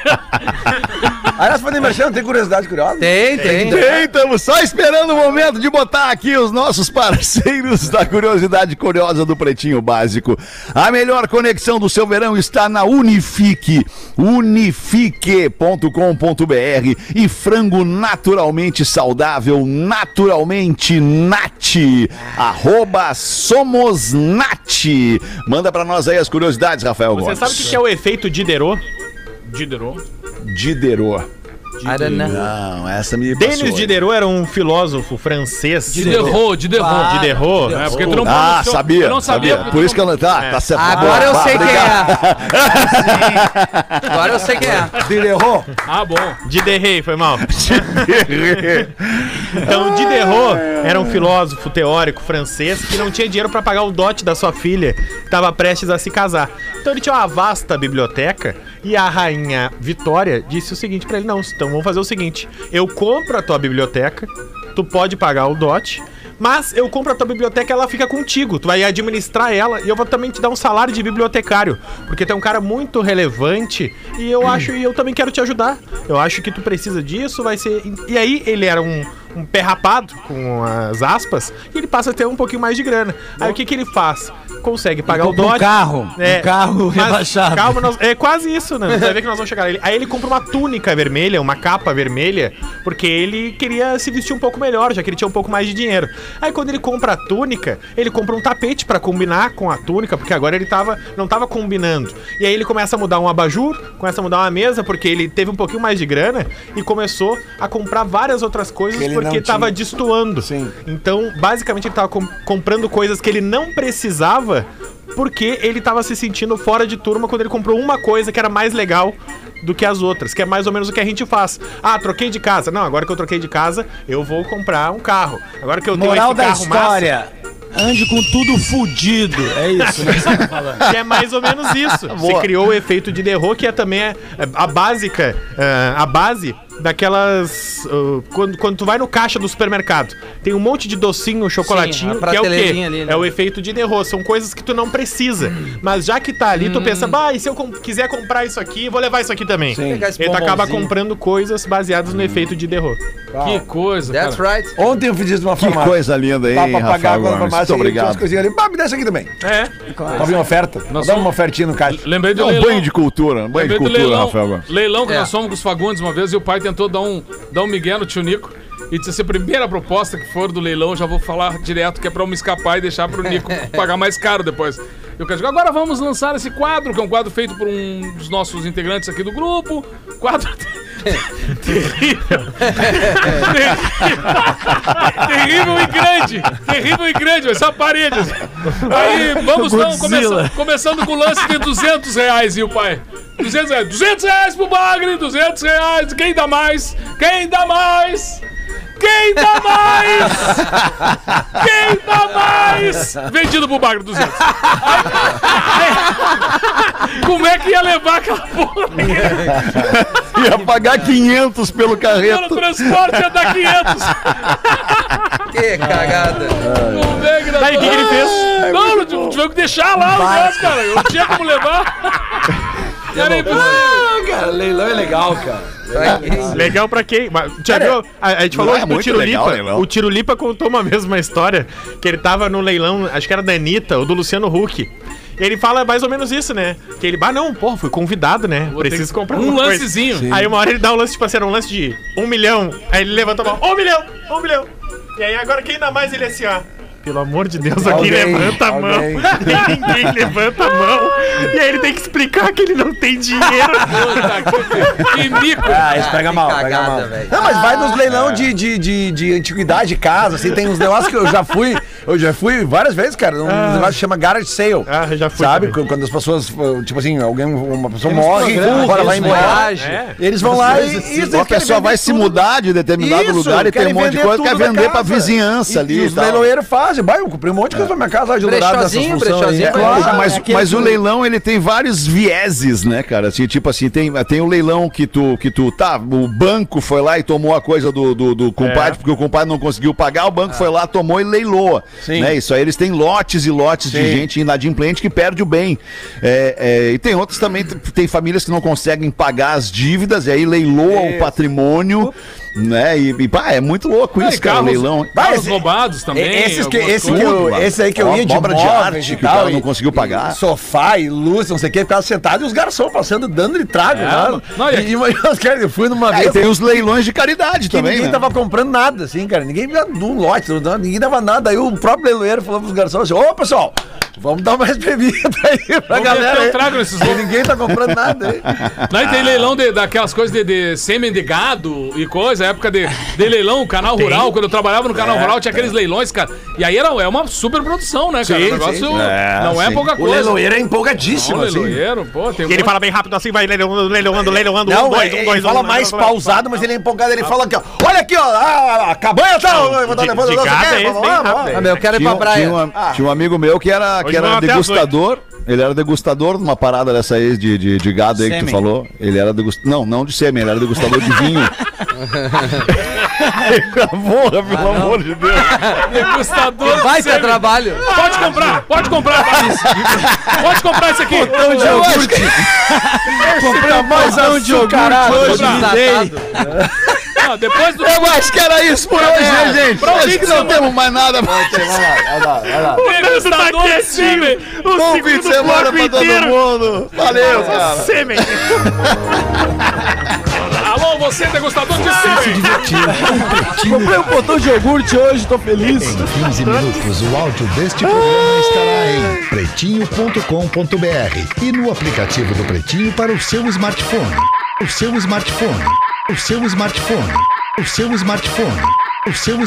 Aliás, falando em merchan, tem curiosidade curiosa? Tem, tem. Bem, estamos só esperando o momento de botar aqui os nossos parceiros da Curiosidade Curiosa do Pretinho Básico. A melhor conexão do seu verão está na Unifique, unifique.com.br e frango naturalmente saudável, naturalmente nat, arroba somos nat. Manda pra nós aí as curiosidades, Rafael Você Gomes. sabe o que que é o efeito Diderot? Diderot. Diderot. I don't know. Não, essa me passou. Denis Diderot era um filósofo francês. Diderot, Diderot. Diderot. É, porque tu não Ah, sabia. Eu não sabia. sabia. Por isso que eu não. Tá, tá certo. Agora eu sei quem é. Agora eu sei quem é. Diderot. Ah, bom. Diderot, foi mal. Então, Diderot era um filósofo teórico francês que não tinha dinheiro para pagar o dote da sua filha, que estava prestes a se casar. Então, ele tinha uma vasta biblioteca e a rainha Vitória disse o seguinte para ele: Não, então vamos fazer o seguinte: eu compro a tua biblioteca, tu pode pagar o dote. Mas eu compro a tua biblioteca ela fica contigo. Tu vai administrar ela e eu vou também te dar um salário de bibliotecário. Porque tu é um cara muito relevante e eu acho e eu também quero te ajudar. Eu acho que tu precisa disso, vai ser. E aí ele era um, um pé rapado, com as aspas, e ele passa a ter um pouquinho mais de grana. Aí o que, que ele faz? Consegue pagar o compra um carro, um carro rebaixado. Calma, nós- é quase isso, né? Você vai ver que nós vamos chegar. Ele- Aí ele compra uma túnica vermelha, uma capa vermelha, porque ele queria se vestir um pouco melhor, já que ele tinha um pouco mais de dinheiro. Aí quando ele compra a túnica, ele compra um tapete pra combinar com a túnica, porque agora ele tava, não tava combinando. E aí ele começa a mudar um abajur, começa a mudar uma mesa, porque ele teve um pouquinho mais de grana e começou a comprar várias outras coisas ele porque não tava tinha. destoando. Sim. Então, basicamente, ele tava com- comprando coisas que ele não precisava porque ele tava se sentindo fora de turma quando ele comprou uma coisa que era mais legal do que as outras, que é mais ou menos o que a gente faz. Ah, troquei de casa. Não, agora que eu troquei de casa, eu vou comprar um carro. Agora que eu Moral tenho da história. Ande com tudo fudido. É isso, né? que você tá falando. massa, que é mais ou menos isso. Você criou o efeito de derro, que é também a, a básica, eh, a base daquelas. uh, quando, quando tu vai no caixa do supermercado, tem um monte de docinho, chocolatinho, a que é o quê? ali, né? É o efeito de derro. São coisas que tu não precisa. Mas já que tá ali, tu pensa, bah, e se eu com- quiser comprar isso aqui, vou levar isso aqui também. Pegar esse E tu acaba comprando coisas baseadas no efeito de derro. Que coisa, That's cara. right. Ontem eu fiz isso numa Que farmácia. coisa linda aí, Dá pra pagar Rafael com a Gomes. farmácia Muito obrigado. coisinhas ali. Pá, me dá isso aqui também. É. Tava em oferta. Nós somos- uma ofertinha no caixa. Lembrei do É um leilão. banho de cultura, um banho de Lembrei do cultura, leilão, Rafael Gomes. leilão que É. nós fomos com os Fagundes uma vez e o pai tentou dar um, dar um migué no tio Nico. E disse assim, a primeira proposta que for do leilão, já vou falar direto que é pra eu me escapar e deixar pro Nico pagar mais caro depois. Eu quero agora vamos lançar esse quadro, que é um quadro feito por um dos nossos integrantes aqui do grupo. Quadro terrível. terrível e grande. Terrível e grande, ser uma parede. Aí vamos então, começa- começando com o lance de 200 reais, e o pai? 200 reais. 200 reais pro Bagre, 200 reais. Quem dá mais? Quem dá mais? Quem dá mais? Quem dá mais? Vendido pro Bagre, 200. Aí, como é que ia levar aquela porra? Ia pagar 500 pelo carreto. transporte ia dar 500. Que cagada. Não vem, grandão. Daí, o que que ele fez? Não, não tive tive que deixar lá o negócio, cara. Eu não tinha como levar. Era impossível. Ah, cara, leilão é legal, cara. Legal pra quem? Mas, Já viu? A, a gente falou é do Tiro legal, Lipa. leilão. O Tiro Lipa contou uma mesma história. Que ele tava no leilão, acho que era da Anitta, ou do Luciano Huck. E ele fala mais ou menos isso, né? Que ele, ah, não, porra, fui convidado, né? Vou Preciso comprar um alguma coisa." lancezinho. Aí uma hora ele dá um lance, tipo assim, era um lance de um milhão. Aí ele levanta a mão, um milhão, um milhão. E aí agora quem dá mais ele assim, ó. Pelo amor de Deus, alguém Alguém, levanta a mão. alguém. E ninguém levanta a mão. E aí ele tem que explicar que ele não tem dinheiro. Puta que- Que mico. Ah, isso pega mal, pega cagada, mal. velho. Não, mas vai nos leilão de, de, de, de antiguidade, casa, assim, tem uns negócios que eu já fui, eu já fui várias vezes, cara, um negócio que chama garage sale. Ah, eu já fui Sabe? também. Quando as pessoas, tipo assim, alguém, uma pessoa uns morre, agora vai embora. É. Eles vão lá e assim. eles querem pessoa vai vender se tudo. mudar de determinado Isso, lugar e tem um monte de coisa, quer tudo vender pra vizinhança E- ali. E e os leiloeiros fazem. Eu comprei um monte de coisa pra minha casa lá de Brechozinho, funções brechozinho, É, claro. mas, aquele mas o leilão ele tem vários vieses, né, cara? Assim, tipo assim, tem, tem o leilão que tu, que tu, tá, o banco foi lá e tomou a coisa do, do, do compadre, É. porque o compadre não conseguiu pagar, o banco foi lá, tomou e leiloa. Sim. Né? Isso aí eles têm lotes e lotes de Sim. gente inadimplente que perde o bem. É, é, e tem outros também, tem famílias que não conseguem pagar as dívidas, e aí leiloam o patrimônio, né? E, e pá, é muito louco É, isso, cara, o carros- leilão. Carros esse- roubados também. Esses que, algumas esse, que eu, esse aí que eu ó, ia de obra de arte e que o cara não e- conseguiu pagar. e Sofá e luz, não sei o que, ficava sentado e os garçons passando, dando de trago. É, né? não, e e, e, eu fui numa Aí vez tem os leilões de caridade que também, ninguém né? tava comprando nada, assim, cara. Ninguém dava um lote, ninguém dava nada. Aí o próprio leiloeiro falou pros garçons assim: Ô pessoal, vamos dar mais bebida aí pra Vamos galera. um aí, trago nesses ninguém tá comprando nada aí. Não, e tem leilão de, daquelas coisas de, de sêmen de gado e coisa, época de, de leilão, canal rural, quando eu trabalhava no canal rural, tinha aqueles leilões, cara. E aí era, é uma super produção, né, cara? Sim, o negócio sim, não é sim. pouca O coisa. leiloeiro é Não, empolgadíssimo, assim. leiloeiro, pô, tem um E ele fala bem rápido assim, vai leiloando, leiloando, leiloando. Não, um, dois, um, dois, ele fala um, mais dois, um, dois. pausado, mas ele é empolgado. Ele fala aqui, ó. Olha aqui, ó. A, a cabanha tá. Não, eu não o é. Ah, eu quero ir pra praia. um- tinha um amigo meu que era, que Hoje era até às degustador. Ele era degustador de uma parada dessa aí de, de, de gado aí que tu Sêmen. falou. Ele era degustador. Não, não de sêmen, ele era degustador de vinho. Porra, pelo amor de Deus. Degustador de Vai ter sêmen. trabalho. Pode comprar, pode comprar. pode comprar esse aqui. Eu acho que Comprei mais Botão de iogurte hoje, hoje. comprar. Não, depois do Eu acho que era isso por hoje, né, gente? pra fim que não temos mais nada. pra- degustador de sêmen. Bom fim de semana pra todo mundo. Valeu, cara. Sêmen. Alô, você degustador de sêmen. Comprei um botão de iogurte hoje, tô feliz. Em 15 minutos, o áudio deste programa estará em pretinho.com.br e no aplicativo do Pretinho para o seu smartphone. O seu smartphone. O seu smartphone. O seu smartphone. O seu